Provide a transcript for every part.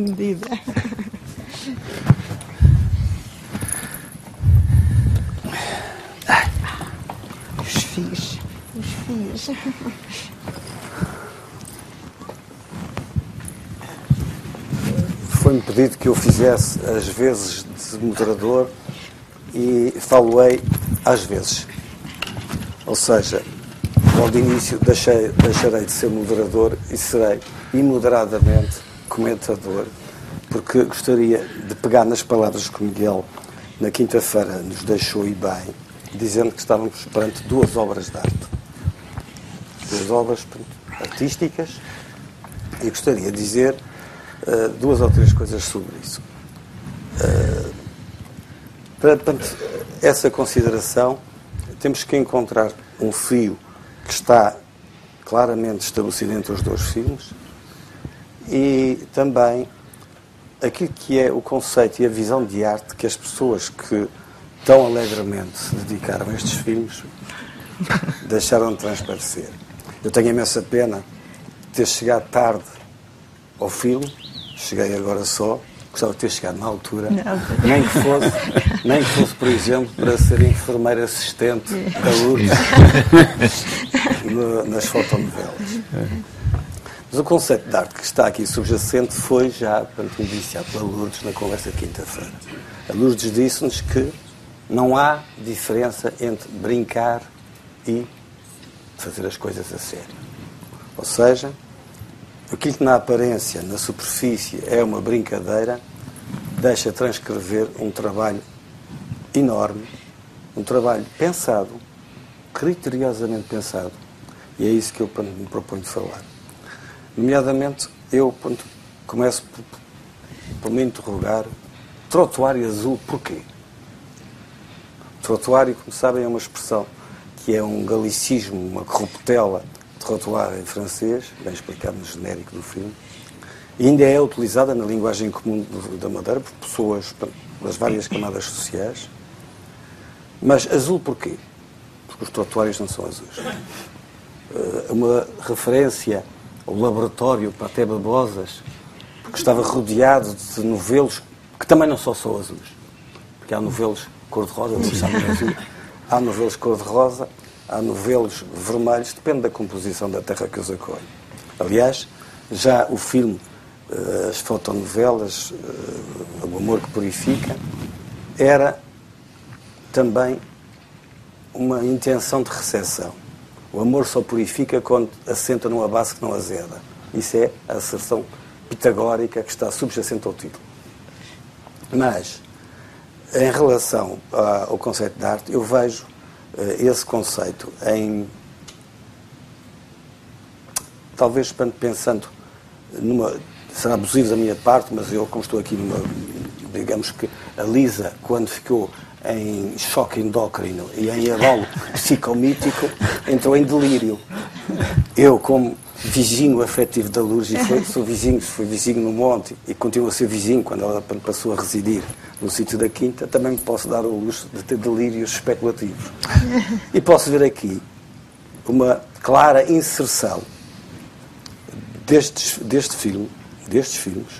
medida. Os fios. Os fios. Foi-me pedido que eu fizesse as vezes de moderador e falo-ei às vezes. Ou seja, logo de início deixei, deixarei de ser moderador e serei imoderadamente comentador, porque gostaria de pegar nas palavras que o Miguel na quinta-feira nos deixou e bem, dizendo que estávamos perante duas obras de arte. Duas obras artísticas e gostaria de dizer uh, duas ou três coisas sobre isso. Uh, essa consideração, temos que encontrar um fio que está claramente estabelecido entre os dois filmes e também aquilo que é o conceito e a visão de arte que as pessoas que tão alegremente se dedicaram a estes filmes deixaram de transparecer. Eu tenho imensa pena de ter chegado tarde ao filme, cheguei agora só, gostava de ter chegado na altura, Não. nem que fosse, nem que fosse, por exemplo, para ser enfermeira assistente da Lourdes nas fotonovelas. Mas o conceito de arte que está aqui subjacente foi já, portanto, indiciado pela Lourdes na conversa de quinta-feira. A Lourdes disse-nos que não há diferença entre brincar e fazer as coisas a sério. Ou seja, aquilo que na aparência, na superfície, é uma brincadeira, deixa transcrever um trabalho enorme, um trabalho pensado, criteriosamente pensado, e é isso que eu me proponho de falar. Nomeadamente, eu ponto, começo por, por me interrogar: trotuário azul, porquê? Trotuário, como sabem, é uma expressão que é um galicismo, uma corruptela de em francês, bem explicado no genérico do filme, e ainda é utilizada na linguagem comum da Madeira por pessoas das várias camadas sociais. Mas azul porquê? Porque os trotuários não são azuis. Eh, uma referência ao laboratório para até babosas, porque estava rodeado de novelos que também não só são azuis, porque há novelos cor-de-rosa, há novelos cor-de-rosa, há novelos vermelhos, depende da composição da terra que os acolhe. Aliás, já o filme, eh, as fotonovelas, eh, O Amor que Purifica, era também uma intenção de recepção. O amor só purifica quando assenta numa base que não azeda. Isso é a asserção pitagórica que está subjacente ao título. Mas, em relação ao conceito de arte, eu vejo uh, esse conceito em. Talvez pensando numa. Será abusivo da minha parte, mas eu, como estou aqui numa. Digamos que a Lisa, quando ficou em choque endócrino e em abalo psicomítico, entrou em delírio. Eu, como vizinho afetivo da Luz, e foi, sou vizinho, fui vizinho no Monte e continuo a ser vizinho quando ela passou a residir no sítio da Quinta, também me posso dar o luxo de ter delírios especulativos. E posso ver aqui uma clara inserção destes, deste filme, destes filmes,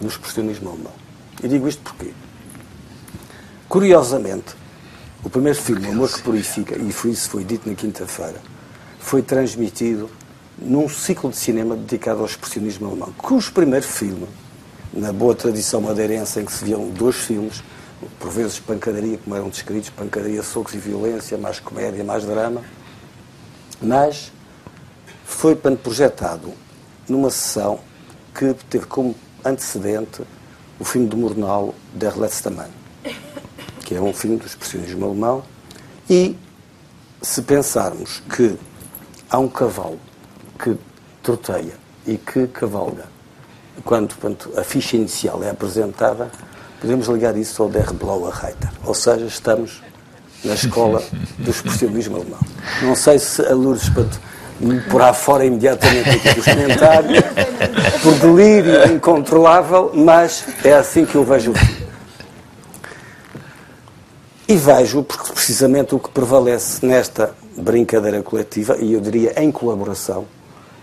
no expressionismo alemão. E digo isto porquê? Curiosamente, o primeiro filme, Amor que Purifica, e foi isso foi dito na quinta-feira, foi transmitido num ciclo de cinema dedicado ao expressionismo alemão, cujo primeiro filme, na boa tradição madeirense em que se viam dois filmes, por vezes pancadaria, como eram descritos, pancadaria, socos e violência, mais comédia, mais drama, mas foi projetado numa sessão que teve como antecedente o filme do Murnau, Der letzte Mann que é um filme do expressionismo alemão, e se pensarmos que há um cavalo que troteia e que cavalga, quando, quando a ficha inicial é apresentada, podemos ligar isso ao Der Blauer Reiter, ou seja, estamos na escola do expressionismo alemão. Não sei se a Lourdes Pato me porá fora imediatamente aqui dos comentários, por delírio incontrolável, mas é assim que eu vejo o filme. E vejo, porque precisamente o que prevalece nesta brincadeira coletiva, e eu diria em colaboração,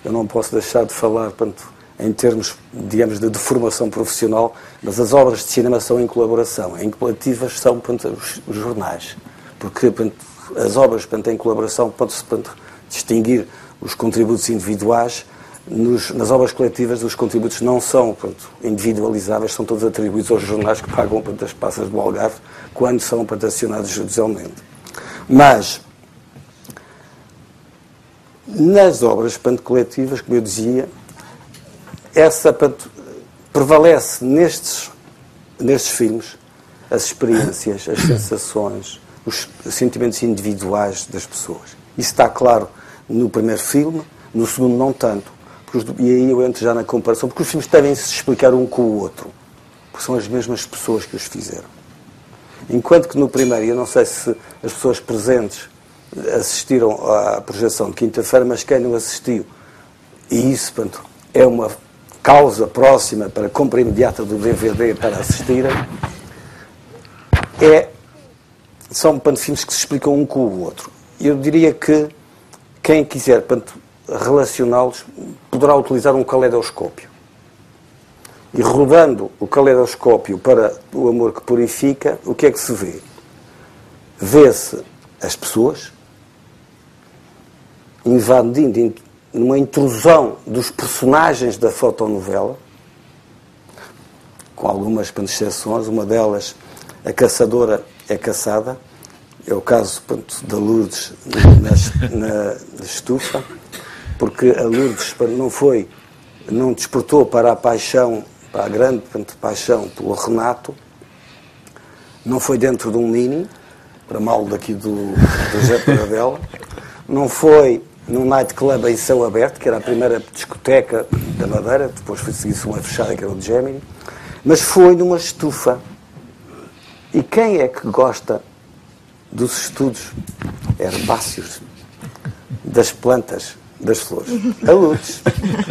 eu não posso deixar de falar portanto, em termos, digamos, de, de formação profissional, mas as obras de cinema são em colaboração. Em coletivas são portanto, os, jornais. Porque portanto, as obras portanto, em colaboração pode-se distinguir os contributos individuais. Nos, nas obras coletivas, os contributos não são portanto, individualizáveis, são todos atribuídos aos jornais que pagam portanto, as passas do Algarve quando são portanto, acionados judicialmente. Mas, nas obras portanto, coletivas, como eu dizia, essa prevalece nestes, nestes filmes as experiências, as sensações, os sentimentos individuais das pessoas. Isso está claro no primeiro filme, no segundo não tanto. E aí eu entro já na comparação, porque os filmes devem se explicar um com o outro, porque são as mesmas pessoas que os fizeram. Enquanto que no primeiro, eu não sei se as pessoas presentes assistiram à projeção de quinta-feira, mas quem não assistiu, e isso, portanto, é uma causa próxima para compra imediata do DVD para assistirem, é, são filmes que se explicam um com o outro. Eu diria que quem quiser relacioná-los poderá utilizar um caleidoscópio. E rodando o caleidoscópio para o amor que purifica, o que é que se vê? Vê-se as pessoas invadindo numa intrusão dos personagens da fotonovela, com algumas exceções, uma delas, a caçadora é caçada, é o caso pronto, da Lourdes na, na estufa, porque a Lourdes não foi, não despertou para a paixão, para a grande pronto, paixão pelo Renato, não foi dentro de um mini, para mal daqui do, do Zé Paradela, não foi num nightclub em céu aberto, que era a primeira discoteca da Madeira, depois foi seguir-se uma fechada, que era o de Gemini, mas foi numa estufa. E quem é que gosta dos estudos herbáceos, das plantas, das flores? A Lourdes.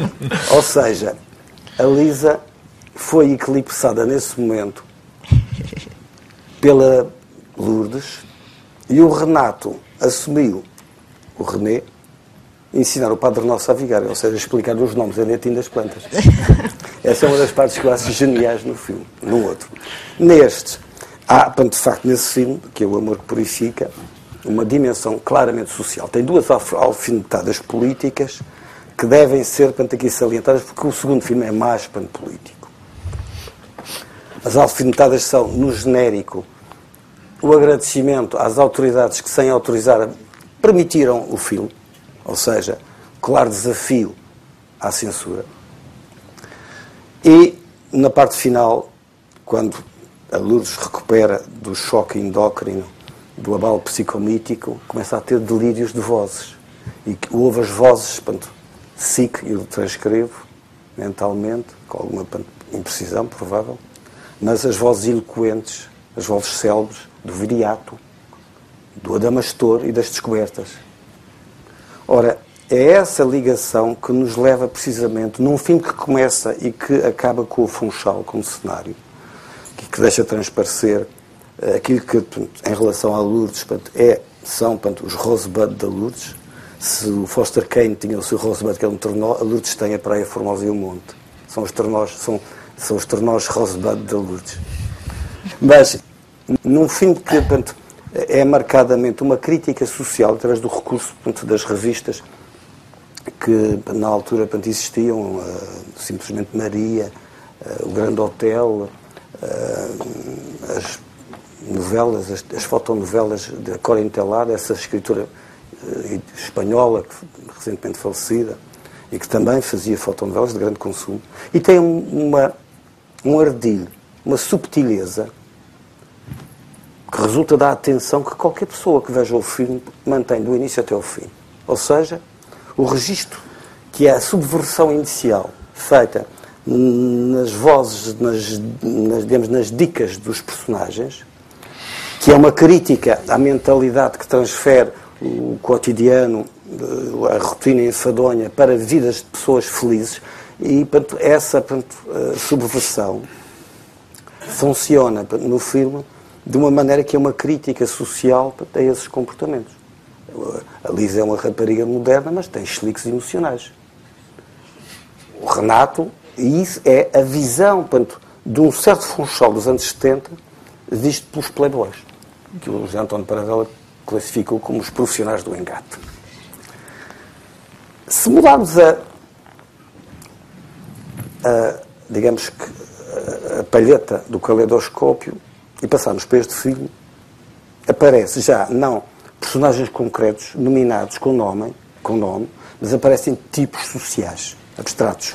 Ou seja, a Lisa foi eclipsada nesse momento pela Lourdes e o Renato assumiu, o René, ensinar o Padre Nosso a vigar, ou seja, explicar os nomes em latim das plantas. Essa é uma das partes que eu acho geniais no filme, no outro. Neste, há, de facto, nesse filme, que é o Amor que Purifica, uma dimensão claramente social. Tem duas alfinetadas políticas que devem ser, portanto, aqui salientadas, porque o segundo filme é mais, portanto, político. As alfinetadas são, no genérico, o agradecimento às autoridades que, sem autorizar, permitiram o filme ou seja, claro desafio à censura. E na parte final, quando a Lourdes recupera do choque endócrino, do abalo psicomítico, começa a ter delírios de vozes. E ouve as vozes, portanto, SIC, eu transcrevo mentalmente, com alguma imprecisão provável, mas as vozes eloquentes, as vozes célebres do Viriato, do Adamastor e das descobertas. Ora, é essa ligação que nos leva precisamente, num filme que começa e que acaba com o Funchal como cenário, que, deixa transparecer aquilo que, em relação a Lourdes, é, são portanto, os Rosebud da Lourdes. Se o Foster Kane tinha o seu Rosebud, que é um tornó, a Lourdes tem a Praia Formosa e o Monte. São os tornós, são, são os tornós Rosebud da Lourdes. Mas, num filme que, portanto, é marcadamente uma crítica social através do recurso portanto, das revistas que na altura portanto, existiam, uh, simplesmente Maria, uh, o Grande Hotel, uh, as novelas, as, as fotonovelas da Cora Intelar, essa escritora espanhola, que, recentemente falecida, e que também fazia fotonovelas de grande consumo, e tem uma, um ardilho, uma subtileza que resulta da atenção que qualquer pessoa que veja o filme mantém do início até ao fim. Ou seja, o registro, que é a subversão inicial, feita nas vozes, nas, nas, digamos, nas dicas dos personagens, que é uma crítica à mentalidade que transfere o cotidiano, a rotina enfadonha para vidas de pessoas felizes, e portanto, essa portanto, subversão funciona no filme de uma maneira que é uma crítica social a esses comportamentos. A Lisa é uma rapariga moderna, mas tem cheliques emocionais. O Renato E isso é a visão portanto, de um certo funchal dos anos 70 visto pelos playboys, que o José António Paradela classificou como os profissionais do engate. Se mudarmos a, a digamos que, a, palheta do caleidoscópio e passarmos para este filme, aparece já não personagens concretos, nominados com nome, com nome, mas aparecem tipos sociais, abstratos.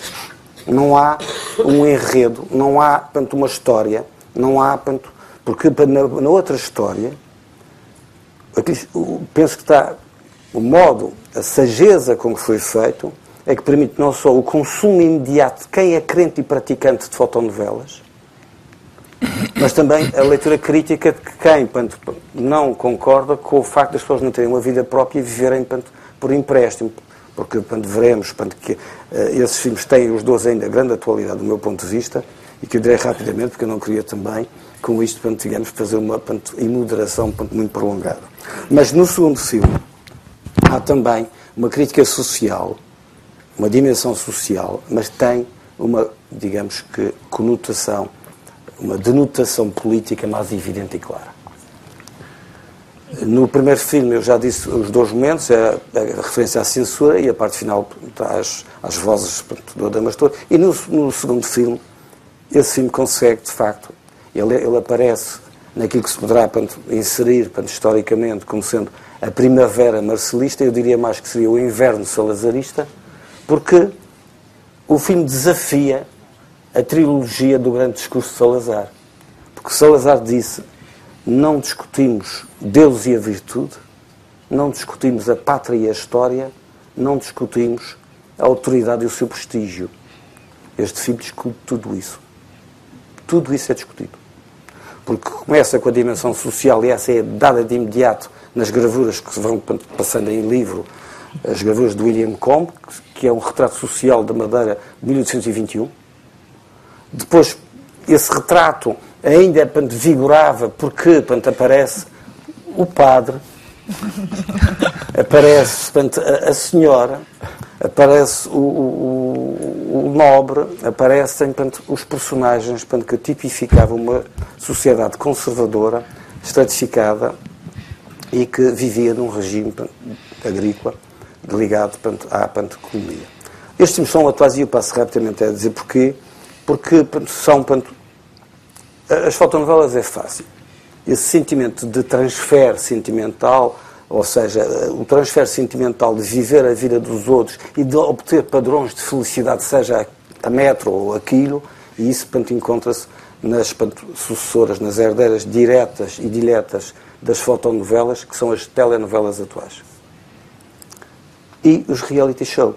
Não há um enredo, não há, portanto, uma história, não há, portanto, porque na, na outra história, penso que está o modo, a sageza com que foi feito, é que permite não só o consumo imediato de quem é crente e praticante de fotonovelas, mas também a leitura crítica de quem portanto, não concorda com o facto das pessoas não terem uma vida própria e viverem portanto, por empréstimo. Porque portanto, veremos portanto, que uh, esses filmes têm os dois ainda grande atualidade do meu ponto de vista e que eu direi rapidamente, porque eu não queria também, com isto, portanto, digamos, fazer uma portanto, imoderação portanto, muito prolongada. Mas no segundo filme há também uma crítica social, uma dimensão social, mas tem uma, digamos que, conotação uma denotação política mais evidente e clara. No primeiro filme eu já disse os dois momentos, a, a referência à censura e a parte final às, às vozes do Adamastor. E no, no, segundo filme, esse filme consegue, de facto, ele, ele aparece naquilo que se poderá portanto, inserir portanto, historicamente como sendo a primavera marcelista, eu diria mais que seria o inverno salazarista, porque o filme desafia a trilogia do grande discurso de Salazar. Porque Salazar disse: não discutimos Deus e a virtude, não discutimos a pátria e a história, não discutimos a autoridade e o seu prestígio. Este filme discute tudo isso. Tudo isso é discutido. Porque começa com a dimensão social e essa é dada de imediato nas gravuras que se vão passando em livro, as gravuras de William Combe, que é um retrato social da Madeira de 1821 depois, esse retrato ainda portanto, vigorava porque portanto, aparece o padre, aparece portanto, a, a senhora, aparece o, o, o, nobre, aparecem portanto, os personagens portanto, que tipificavam uma sociedade conservadora, estratificada e que vivia num regime portanto, agrícola ligado portanto, à portanto, economia. Estes são atuais e eu passo rapidamente a dizer porquê porque são. Portanto, as fotonovelas é fácil. Esse sentimento de transfer sentimental, ou seja, o transfer sentimental de viver a vida dos outros e de obter padrões de felicidade, seja a metro ou aquilo, e isso encontra-se nas sucessoras, nas herdeiras diretas e diretas das fotonovelas, que são as telenovelas atuais. E os reality show,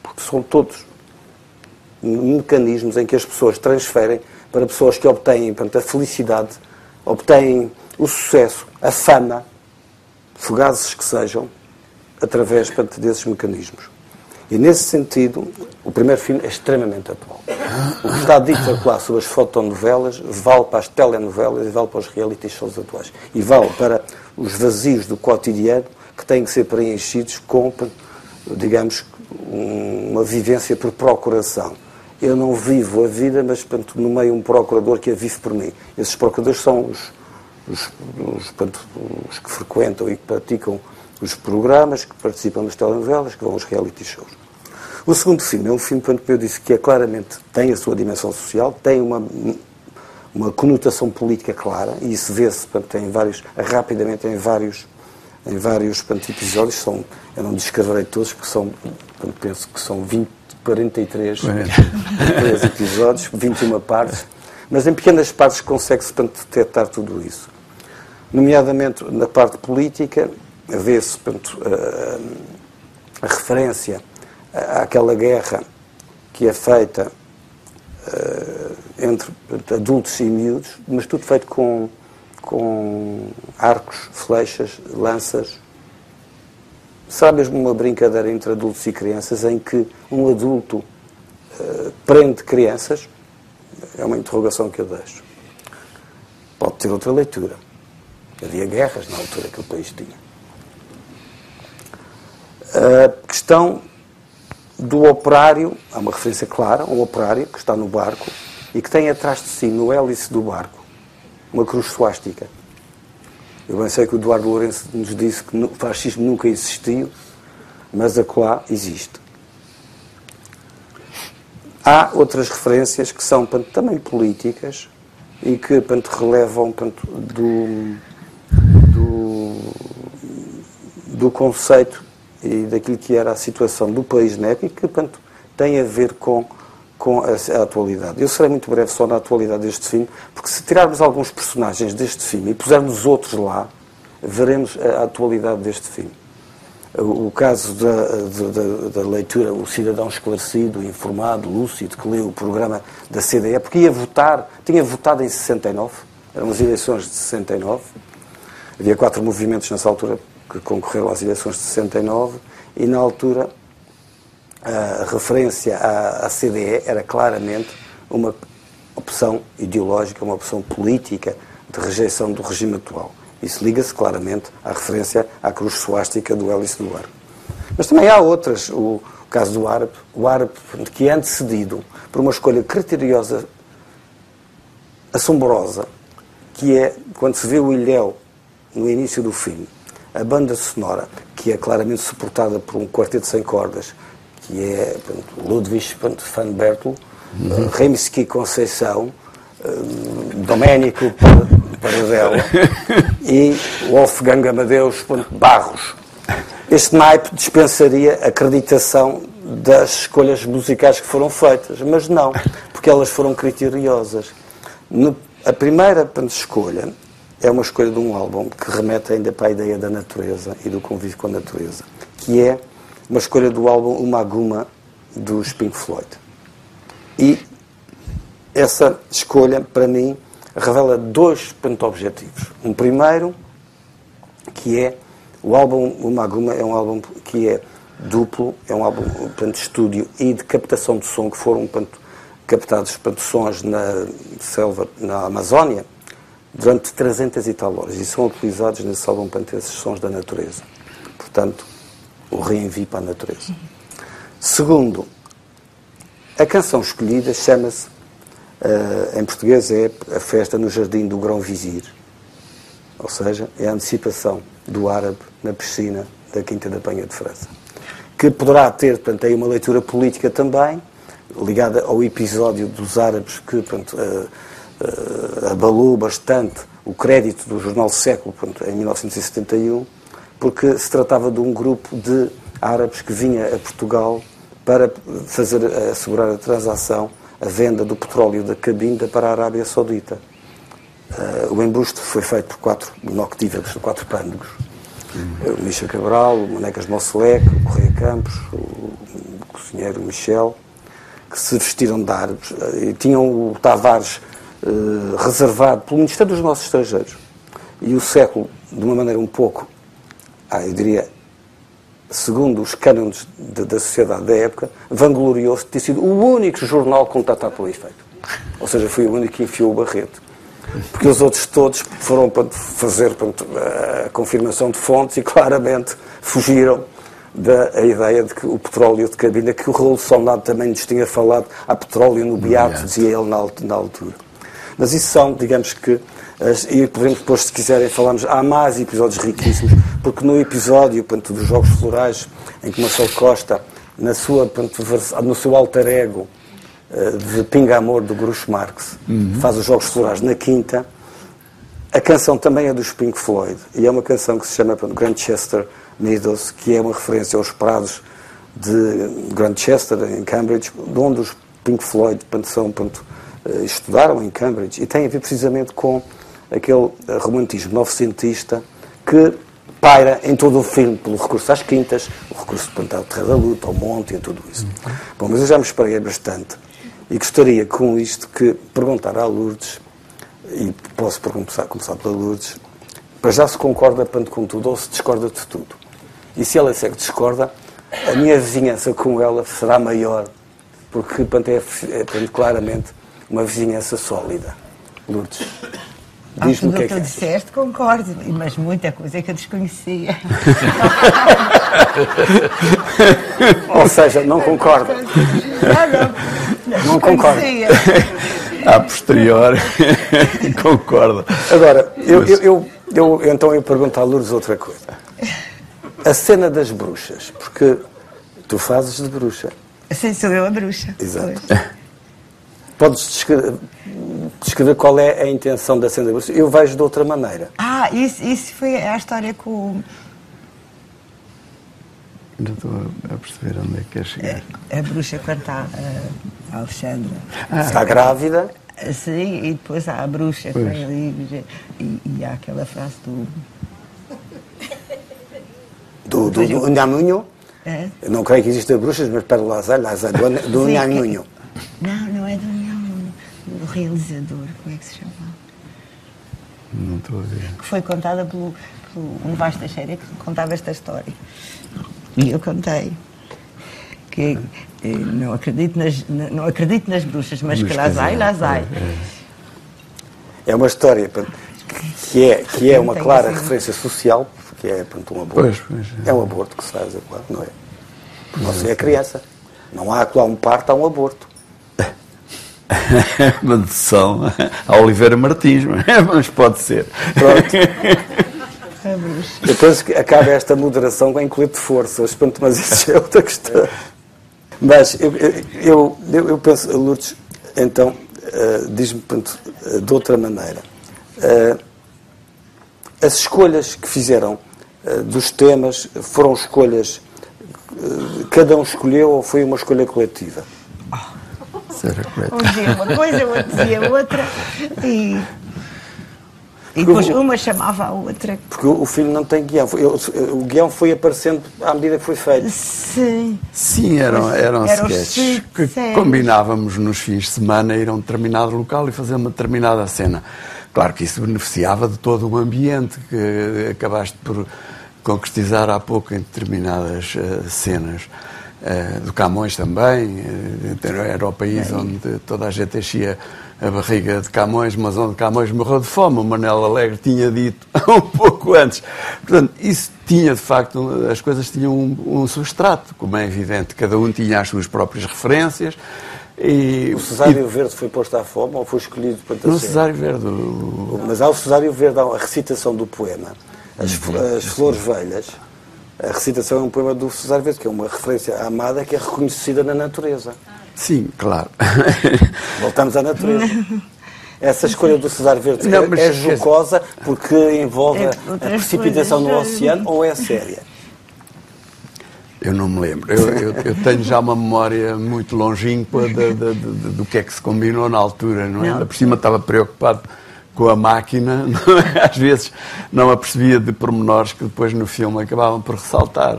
porque são todos mecanismos em que as pessoas transferem para pessoas que obtêm portanto, a felicidade, obtêm o sucesso, a fama, fugazes que sejam, através portanto, desses mecanismos. E nesse sentido, o primeiro filme é extremamente atual. O que está dito lá sobre as fotonovelas vale para as telenovelas e vale para os reality shows atuais. E vale para os vazios do cotidiano que têm que ser preenchidos com, digamos, uma vivência por procuração eu não vivo a vida, mas portanto, no meio um procurador que a vive por mim. Esses procuradores são os, os, os, portanto, os que frequentam e que praticam os programas, que participam das telenovelas, que vão aos reality shows. O segundo filme é um filme, como eu disse, que é claramente tem a sua dimensão social, tem uma, uma conotação política clara, e isso vê-se em vários, rapidamente em vários, em vários portanto, episódios. São, eu não descreverei todos, porque são, portanto, penso que são 20 43, 43 episódios, 21 partes, mas em pequenas partes consegue-se detectar tudo isso. Nomeadamente na parte política, vê-se a, referência àquela guerra que é feita entre adultos e miúdos, mas tudo feito com, com arcos, flechas, lanças, Será mesmo uma brincadeira entre adultos e crianças em que um adulto uh, prende crianças? É uma interrogação que eu deixo. Pode ter outra leitura. Havia guerras na altura que o país tinha. A questão do operário, há uma referência clara, um operário que está no barco e que tem atrás de si, no hélice do barco, uma cruz suástica. Eu bem sei que o Eduardo Lourenço nos disse que o fascismo nunca existiu, mas acolá existe. Há outras referências que são também políticas e que relevam do, do conceito e daquilo que era a situação do país na época e que portanto, tem a ver com, com a, a, atualidade. Eu serei muito breve só na atualidade deste filme, porque se tirarmos alguns personagens deste filme e pusermos outros lá, veremos a, a atualidade deste filme o caso da, da, da, leitura, o cidadão esclarecido, informado, lúcido, que leu o programa da CDE, porque ia votar, tinha votado em 69, eram as eleições de 69, havia quatro movimentos nessa altura que concorreram às eleições de 69, e na altura a referência à, à CDE era claramente uma opção ideológica, uma opção política de rejeição do regime atual. Isso liga-se claramente à referência à cruz suástica do hélice do barco. Mas também há outras. O, caso do árabe, o árabe que é antecedido por uma escolha criteriosa, assombrosa, que é quando se vê o Ilhéu no início do filme, a banda sonora, que é claramente suportada por um quarteto sem cordas, que é portanto, Ludwig van Bertel, uhum. Rimsky Conceição, um, Domenico Paradela e Wolfgang Amadeus Barros. Este naipe dispensaria acreditação das escolhas musicais que foram feitas, mas não, porque elas foram criteriosas. No, a primeira escolha é uma escolha de um álbum que remete ainda para a ideia da natureza e do convívio com a natureza, que é uma escolha do álbum Uma Guma dos Pink Floyd. E essa escolha, para mim, revela dois pontos objetivos. Um primeiro, que é o álbum O Maguma é um álbum que é duplo, é um álbum portanto, de estúdio e de captação de som que foram portanto, captados portanto, sons na selva, na Amazónia, durante 300 e tal horas. E são utilizados nesse álbum portanto, esses sons da natureza. Portanto, o reenvio para a natureza. Segundo, a canção escolhida chama-se Uh, em português é a festa no jardim do Grão Vizir. Ou seja, é a antecipação do árabe na piscina da Quinta da Penha de França. Que poderá ter, portanto, aí uma leitura política também, ligada ao episódio dos árabes que, portanto, uh, uh, abalou bastante o crédito do jornal Século, em 1971, porque se tratava de um grupo de árabes que vinha a Portugal para fazer, assegurar a transação a venda do petróleo da Cabinda para a Arábia Saudita. Uh, o embuste foi feito por quatro noctívagos, quatro pândegos. Uhum. O Misha Cabral, o Manecas Mosselec, o Correia Campos, o, o cozinheiro Michel, que se vestiram de árabes e tinham o Tavares uh, reservado pelo Ministério dos Nossos Estrangeiros. E o século, de uma maneira um pouco, ah, eu diria, segundo os cânones da sociedade da época, vangloriou-se de ter sido o único jornal contatado pelo efeito. Ou seja, foi o único que enfiou o barreto. Porque os outros todos foram para fazer a confirmação de fontes e claramente fugiram da ideia de que o petróleo de cabina, que o Raul Soldado também nos tinha falado, há petróleo no Beato, dizia ele na, na altura. Mas isso são, digamos que, e podemos depois, se quiserem, falarmos. Há mais episódios riquíssimos, porque no episódio portanto, dos Jogos Florais, em que Marcelo Costa, na sua, portanto, no seu alter ego eh, de Pinga Amor do Groucho Marx, uhum. faz os Jogos Florais na quinta, a canção também é dos Pink Floyd e é uma canção que se chama Grantchester Meadows, que é uma referência aos prados de Grantchester, em Cambridge, de onde os Pink Floyd portanto, são, portanto, estudaram em Cambridge e tem a ver precisamente com aquele romantismo novecentista que paira em todo o filme, pelo recurso às quintas, o recurso portanto, à Terra da Luta, ao monte e a tudo isso. Bom, mas eu já me espreguei bastante e gostaria com isto que perguntar à Lourdes, e posso começar, começar pela Lourdes, para já se concorda tanto com tudo ou se discorda de tudo. E se ela disser que discorda, a minha vizinhança com ela será maior, porque portanto, é, é portanto, claramente uma vizinhança sólida. Lourdes. Diz-me o que é que tu disseste, concordo, mas muita coisa é que eu desconhecia. Ou seja, não concorda. Não, Não concordo. A posteriori, concorda. Agora, eu, eu, eu, eu- então eu pergunto à Lourdes outra coisa. A cena das bruxas, porque tu fazes de bruxa. Sim, sou eu a bruxa. Exato. Pois. Podes descrever, descrever qual é a intenção da cena da bruxa? Eu vejo de outra maneira. Ah, isso, isso foi a história com o- Ainda estou a perceber onde é que quer chegar. a bruxa quando está a Alexandra. Está grávida, Sim, e depois há a bruxa que vem ali e, e há aquela frase do. do, do, do Nhamunho. É? Eu não creio que exista bruxas, mas para lá, lá, do, do Nhamunho. Não, não é do não, do realizador, como é que se chama? Não estou a ver. Que foi contada pelo, pelo um Vasco Teixeira que contava esta história. E eu contei. Que eh, não acredito nas, na- não acredito nas bruxas, mas que lá vai, lá vai. É uma história que é, que é uma clara assim- referência social, porque é portanto, um aborto. Pois, pois, é. é. um aborto que se faz, é claro, não é? Você é criança. Não há lá um parto, há um aborto. Uma dedução a Oliveira Martins, mas pode ser. Pronto. Depois acaba esta moderação com incluir de força, eu espanto, mas isso é outra questão. Mas eu, eu, eu, penso, Lourdes, então, eh, diz-me portanto, eh, de outra maneira. Eh, as escolhas que fizeram dos temas foram escolhas, cada um escolheu ou foi uma escolha coletiva? Um dizia uma coisa, o outro dizia outra. E, e depois uma chamava a outra. Porque o, filme não tem guião. O guião foi aparecendo à medida que foi feito. Sim. Sim, eram, eram, Eram sketches que séries. combinávamos nos fins de semana ir a um determinado local e fazer uma determinada cena. Claro que isso beneficiava de todo o ambiente que acabaste por concretizar há pouco em determinadas eh, cenas. Eh, do Camões também, eh, era o país onde toda a gente enchia a barriga de Camões, mas onde Camões morreu de fome, o Manel Alegre tinha dito um pouco antes. Portanto, isso tinha, de facto, as coisas tinham um, um substrato, como é evidente, cada um tinha as suas próprias referências. E, O Cesário Verde foi posto à fome ou foi escolhido para e no ser? Cesário Verde, o- Mas há o Cesário Verde, há a recitação do poema, As, as Flores Velhas. A recitação é um poema do Cesário Verde, que é uma referência à amada que é reconhecida na natureza. sim, claro. Voltamos à natureza. Essa escolha do Cesário Verde Não, é- é jocosa porque envolve É, a- precipitação no oceano ou é séria? Eu não me lembro. Eu, eu- eu tenho já uma memória muito longínqua de- de- de- do que é que se combinou na altura, não é? Não. Por cima estava preocupado com a máquina, é? às vezes não apercebia de pormenores que depois no filme acabavam por ressaltar.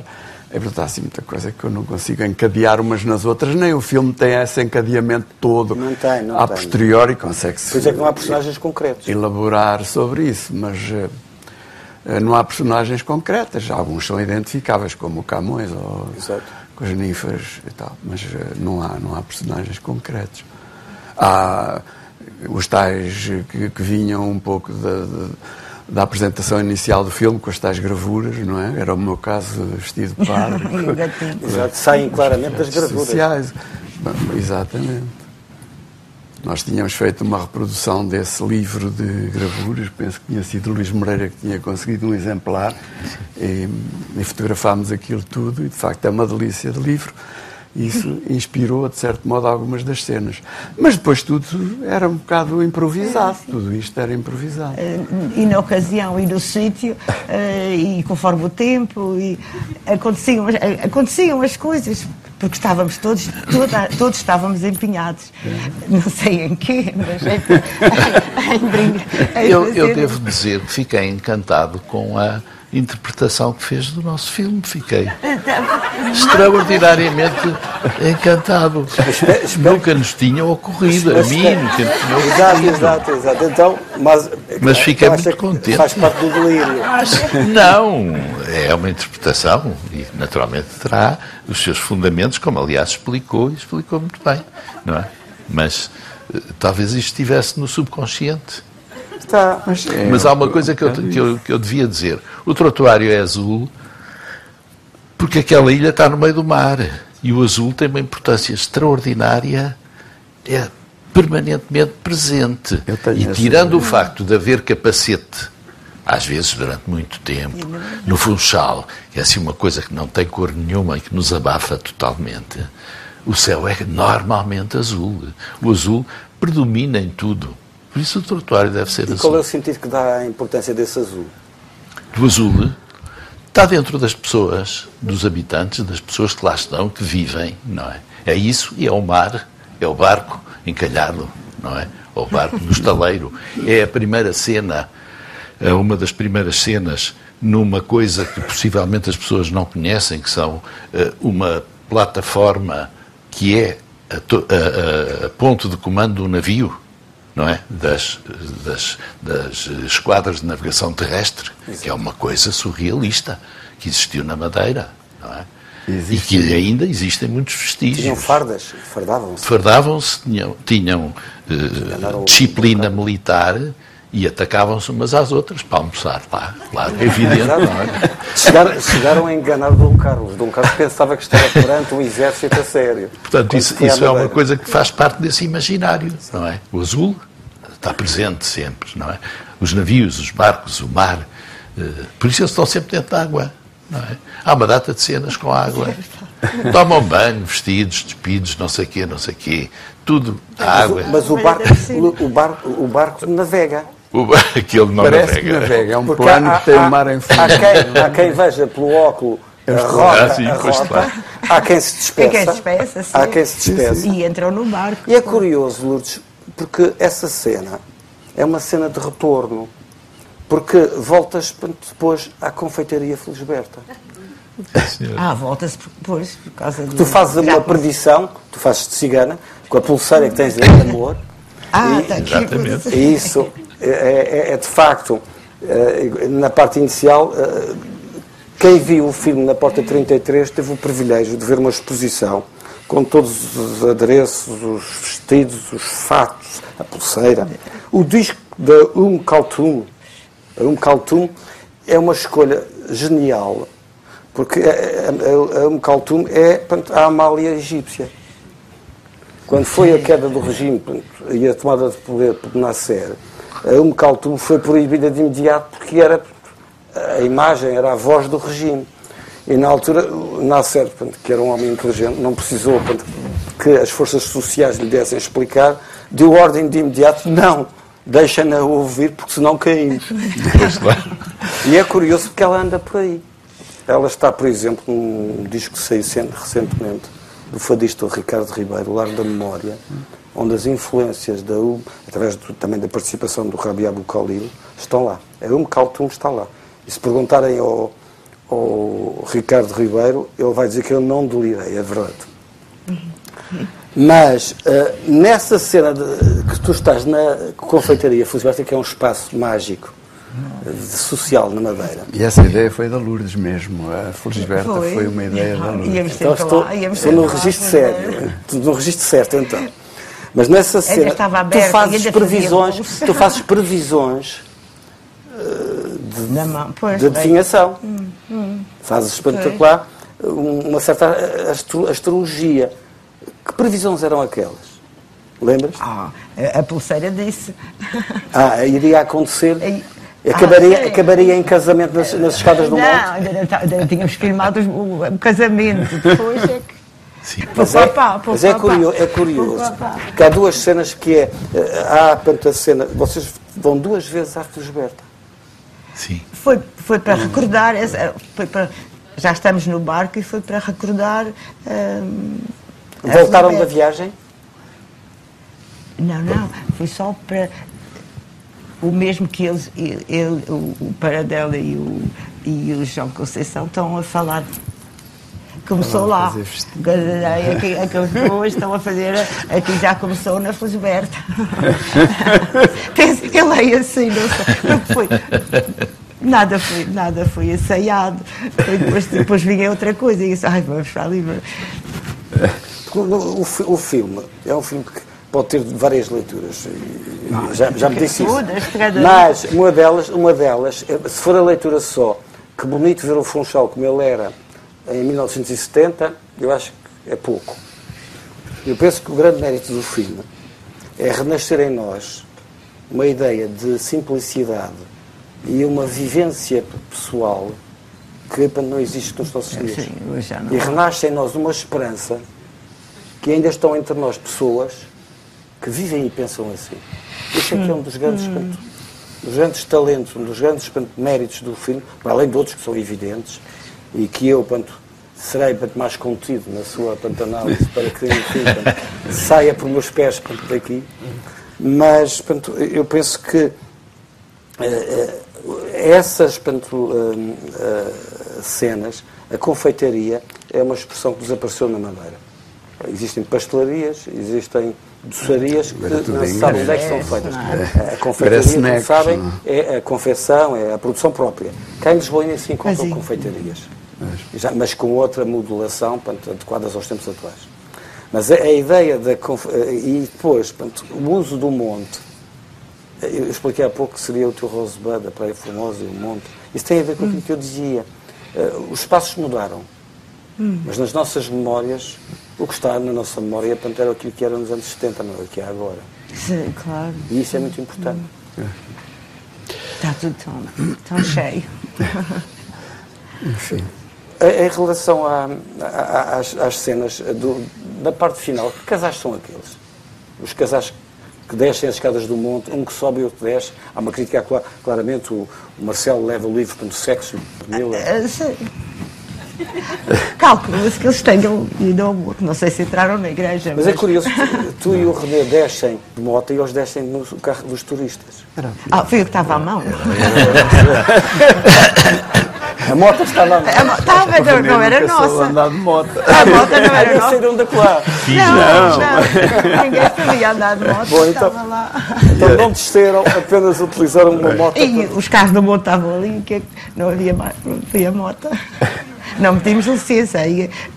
É verdade, há assim muita coisa que eu não consigo encadear umas nas outras, nem o filme tem esse encadeamento todo. Não tem, não A posteriori consegue-se Por isso é que não há personagens concretos. elaborar sobre isso, mas eh, não há personagens concretas. Alguns são identificáveis, como o Camões ou Exato. com as ninfas e tal, mas eh, não há, não há personagens concretos. Há os tais que, que vinham um pouco da, da- da apresentação inicial do filme, com as tais gravuras, não é? Era o meu caso vestido de padre. Exato. Saem claramente das gravuras. Sociais. Bom, Exatamente. Nós tínhamos feito uma reprodução desse livro de gravuras, penso que tinha sido Luís Moreira que tinha conseguido um exemplar, e, e fotografámos aquilo tudo, e de facto é uma delícia de livro. Isso inspirou, de certo modo, algumas das cenas. Mas depois tudo era um bocado improvisado, tudo isto era improvisado. Eh, E na ocasião e no sítio, eh, e conforme o tempo, e aconteciam, as- eh, aconteciam as coisas, porque estávamos todos, toda- todos estávamos empenhados. Não sei em quê, mas em, em brincar. em Eu, eu devo dizer que fiquei encantado com a interpretação que fez do nosso filme. Fiquei extraordinariamente encantado. Nunca nos tinha ocorrido, a mim nunca nos tinha Exato, ocorrido. exato, exato. Então, mas, Mas fiquei acho muito contente. Faz parte do delírio. Não, é uma interpretação e naturalmente terá os seus fundamentos, como aliás explicou e explicou muito bem, não é? Mas eh, talvez isto estivesse no subconsciente. Está. Mas, é, Mas há uma coisa que eu, que, eu, que eu devia dizer. O trotuário é azul Porque aquela ilha está no meio do mar e o azul tem uma importância extraordinária, é permanentemente presente. E tirando o facto de haver capacete, às vezes durante muito tempo, no Funchal, que é assim uma coisa que não tem cor nenhuma e que nos abafa totalmente, o céu é normalmente azul. O azul predomina em tudo. Por isso o trotuário deve ser e azul. Qual é o sentido que dá a importância desse azul? Do azul está dentro das pessoas, dos habitantes, das pessoas que lá estão, que vivem, não é? É isso e é o mar, é o barco encalhado, não é? Ou o barco no estaleiro. É a primeira cena, é uma das primeiras cenas numa coisa que possivelmente as pessoas não conhecem, que são eh, uma plataforma que é a, a, a ponto de comando do navio, não é? Das, das, das esquadras de navegação terrestre, Exato. que é uma coisa surrealista, que existiu na Madeira, não é? Existe. E que ainda existem muitos vestígios. Tinham fardas, fardavam-se. Fardavam-se, tinham, tinham uh, disciplina militar e atacavam-se umas às outras para almoçar lá, claro, é evidente. não é? chegaram, chegaram a enganar Dom Carlos. Dom Carlos pensava que estava perante um exército a sério. Portanto, isso, isso é uma coisa que faz parte desse imaginário, não é? O azul está presente sempre, não é? Os navios, os barcos, o mar, uh, por isso eles estão sempre dentro da água, não é? Há uma data de cenas com água. Tomam banho, vestidos, despidos, não sei o quê, não sei o quê. Tudo, a água. Mas o barco, o barco, o barco navega. O, aquele não Parece navega. que navega. É um Porque plano há, que tem o um mar em fundo. Há quem, há quem veja pelo óculo a rota, ah, sim, a rota. Há quem se despeça. Quem se despeça sim. Há quem se despeça. E entram no barco. E é curioso, Lourdes, porque essa cena é uma cena de retorno. Porque voltas depois à confeitaria Felisberta. Ah, volta-se depois por causa do. Tu fazes uma perdição, tu fazes de cigana, com a pulseira que tens de amor. Ah, está aqui. Exatamente. E isso é, é, é, de facto, eh, na parte inicial, eh, quem viu o filme na Porta 33 teve o privilégio de ver uma exposição com todos os adereços, os vestidos, os fatos, a pulseira. O disco da Um Kaltum, Um Kaltum é uma escolha genial, porque a, a, a Um Kaltum é a Amália egípcia. Quando foi a queda do regime e a tomada de poder por Nasser, a Um Kaltum foi proibida de imediato porque era a imagem, era a voz do regime. E na altura, Nasser, que era um homem inteligente, não precisou que as forças sociais lhe dessem explicar, deu ordem de imediato, não, deixa-na ouvir porque senão caímos. e é curioso porque ela anda por aí. Ela está, por exemplo, num disco que saiu recentemente, do fadista Ricardo Ribeiro, Lar da Memória, onde as influências da UM, através do, também da participação do Rabi Abu Khalil, estão lá. A UM Kaltum está lá. E se perguntarem ao, ao Ricardo Ribeiro, ele vai dizer que eu não delirei, é verdade. Mas uh, nessa cena de, que tu estás na confeitaria Felisberta, que é um espaço mágico, de social na Madeira. E essa ideia foi da Lourdes mesmo. A Felisberta foi, foi uma ideia da Lourdes. Então estou, lá, estou no registro sério. No registro certo, então. Mas nessa cena, tu fazes previsões, tu fazes previsões de, mão, pois, de adivinhação. Hum, hum. Fazes espetacular uma certa astrologia. Que previsões eram aquelas? Lembras? Ah, a pulseira disse. Ah, iria acontecer. Acabaria, ah, acabaria em casamento nas, nas escadas do não, monte? Não, ainda, ainda tínhamos filmado o, o casamento. Depois é que. Sim. Mas, é, mas é, curioso, é curioso porque há duas cenas que é. Eh, há, portanto, a cena. Vocês vão duas vezes à Felisberta. Sim. Foi, foi para recordar, foi para, já estamos no barco e foi para recordar. Hum, Voltaram da viagem? Não, não, foi só para o mesmo que eles, ele, o, o Paradela e o, e o João Conceição estão a falar. Começou lá. Aqueles pessoas estão a fazer. Aqui já começou na Felisberta. Penso que ele é assim, não sei. Foi. Nada foi, nada foi ensaiado. Depois, depois vinha outra coisa e disse, ai, vamos para ali. O, o, o filme é um filme que pode ter várias leituras. já, já me disse isso. Mas uma delas, uma delas, se for a leitura só, que bonito ver o Funchal como ele era em 1970, eu acho que é pouco. Eu penso que o grande mérito do filme é renascer em nós uma ideia de simplicidade e uma vivência pessoal que não existe nos nossos dias. Sim. E renasce em nós uma esperança que ainda estão entre nós pessoas que vivem e pensam assim. Este aqui é um dos grandes, portanto, dos grandes talentos, um dos grandes méritos do filme, para além de outros que são evidentes, e que eu, portanto, serei portanto, mais contido na sua portanto, análise para que enfim, saia por meus pés portanto, daqui. Mas eu penso que eh, eh, essas eh, cenas, a confeitaria é uma expressão que desapareceu na Madeira. Existem pastelarias, existem doçarias que não se sabe onde é que são feitas. A confeitaria, como sabem, não é a confecção, é a produção própria. Cá em Lisboa ainda se encontram Mas confeitarias, Já- mas com outra modulação, portanto, adequadas aos tempos atuais. Mas a, a ideia da confe- e depois, portanto, o uso do monte, eu expliquei há pouco que seria o teu Rosebud, a Praia Formosa e o monte. Isso tem a ver com aquilo que eu dizia. Eh, Os espaços mudaram, mas nas nossas memórias, o que está na nossa memória portanto, era aquilo que era nos anos 70, não é o que é agora. Sim, claro. E isso é muito importante. Está tudo tão, tão cheio. Enfim. Em relação à- à- às, às cenas do- da parte final, que casais são aqueles? Os casais que descem as escadas do monte, um que sobe e outro desce. Há uma crítica cla- claramente, o, o Marcelo leva o livro para o sexo, Miller. Sim. Calcula-se que eles tenham ido ao morro. Não sei se entraram na igreja. Mas é curioso, tu, tu e o René descem de moto e eles descem no carro dos turistas. Ah, foi eu que estava à mão. A moto estava lá. A mo- Estava, não, não era nossa. andar de moto. A moto não era nossa. saíram da colar. Não, não. Ninguém sabia andar de moto. Bom, então- estava lá. Então não desceram, apenas utilizaram uma moto. E os carros da moto estavam ali, que não havia mais, não havia moto. Não pedimos licença,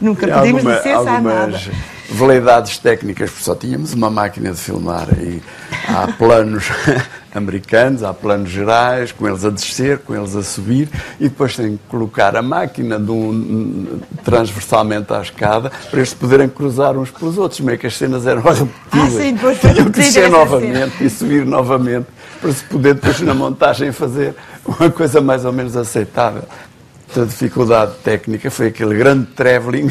nunca E pedimos alguma- licença a nada. algumas veleidades técnicas, porque só tínhamos uma máquina de filmar e há planos americanos, há planos gerais, com eles a descer, com eles a subir, e depois tem que colocar a máquina um- transversalmente à escada para eles poderem cruzar uns pelos outros, meio que as cenas eram repetidas. Ah, sim, depois Tinham que descer novamente e subir novamente, para se poder depois na montagem fazer uma coisa mais ou menos aceitável. A dificuldade técnica foi aquele grande travelling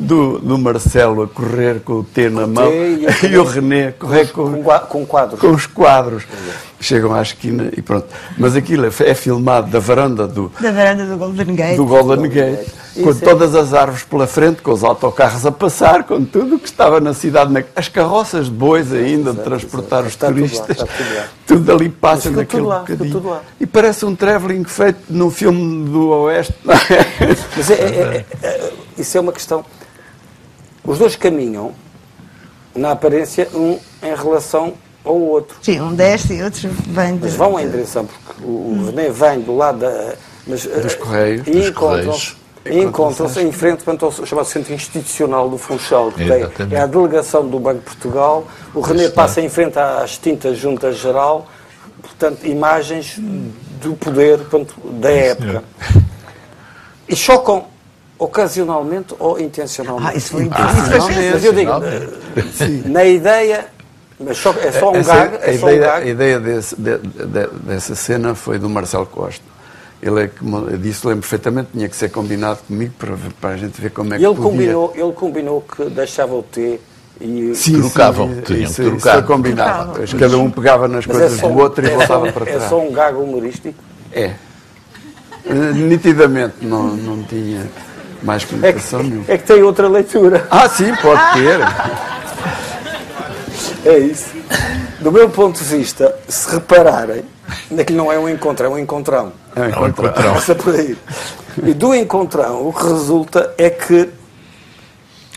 do, do Marcelo a correr com o T na mão T e e o o René a correr com, Com, com quadros. com os quadros. Chegam à esquina e pronto. Mas aquilo é, é filmado da varanda do, Da varanda do Golden Gate. do Golden Gate, com Isso é- todas as árvores pela frente, com os autocarros a passar, com tudo o que estava na cidade, na- as carroças de bois ainda de transportar os Está tudo lá, turistas, está tudo lá. tudo ali passa naquele tudo lá, ficou bocadinho. tudo lá. E parece um travelling feito num filme do Oeste. é? Mas é- é- é- é- isso é uma questão. Os dois caminham, na aparência, um em relação ao outro. Sim, um desce e outros vêm de... Mas vão em direção, porque o, o René vem do lado da, mas, Dos eh, Correios. E Dos encontram-se Correios. E encontram-se em frente portanto, ao chamado Centro Institucional do Funchal, que tem, é a delegação do Banco de Portugal. O René está. passa em frente à extinta Junta Geral, portanto, imagens do poder portanto, da época. E chocam ocasionalmente ou intencionalmente. Ah, isso foi, Ah, não, péssimo. Mas eu digo, eh, na ideia, mas só- é só um Essa- gag, a é só um ideia, a gag. ideia desse- de- de- dessa cena foi do Marcelo Costa. Ele é que disse, lembro perfeitamente, tinha que ser combinado comigo para, para a gente ver como é E que ele podia. combinou, ele combinou que deixava o T e Sim, Trocavam, sim, tinham isso, que isso foi combinado. Depois cada um pegava nas Mas coisas só do um- outro e é voltava só- para trás. É só um gago humorístico. É. Nitidamente não, não tinha mais É comunicação nenhuma. que, é que tem outra leitura. Ah, sim, pode ter. É isso. Do meu ponto de vista, se repararem, naquilo não é um encontro, é um encontrão. É um encontro. encontrão. Passa por aí. E do encontrão, o que resulta é que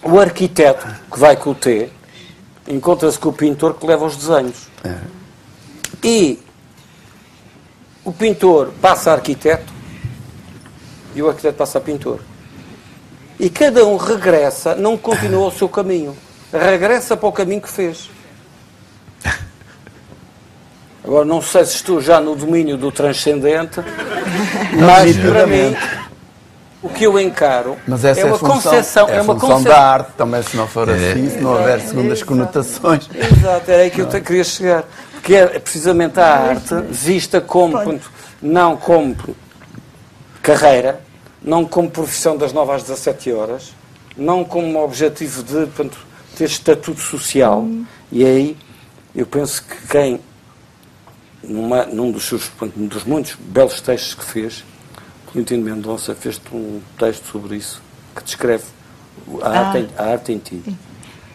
o arquiteto que vai com o T encontra-se com o pintor que leva os desenhos. É. E o pintor passa a arquiteto e o arquiteto passa a pintor. E cada um regressa, não continua o seu caminho. Regressa para o caminho que fez. Agora, não sei se estou já no domínio do transcendente, mas para mim, O que eu encaro Mas essa é é, uma função, concepção. é a uma função conce- da arte também, se não for assim, se não houver segundas conotações. Exato, era aí que eu te queria chegar. Porque é precisamente a arte vista como, portanto, não como carreira, não como profissão das 9 às 17 horas, não como objetivo de portanto, ter estatuto social. E aí eu penso que quem, numa, num dos, seus, dos muitos belos textos que fez, Clementino Mendonça fez um texto sobre isso, que descreve a arte, em, a arte em ti.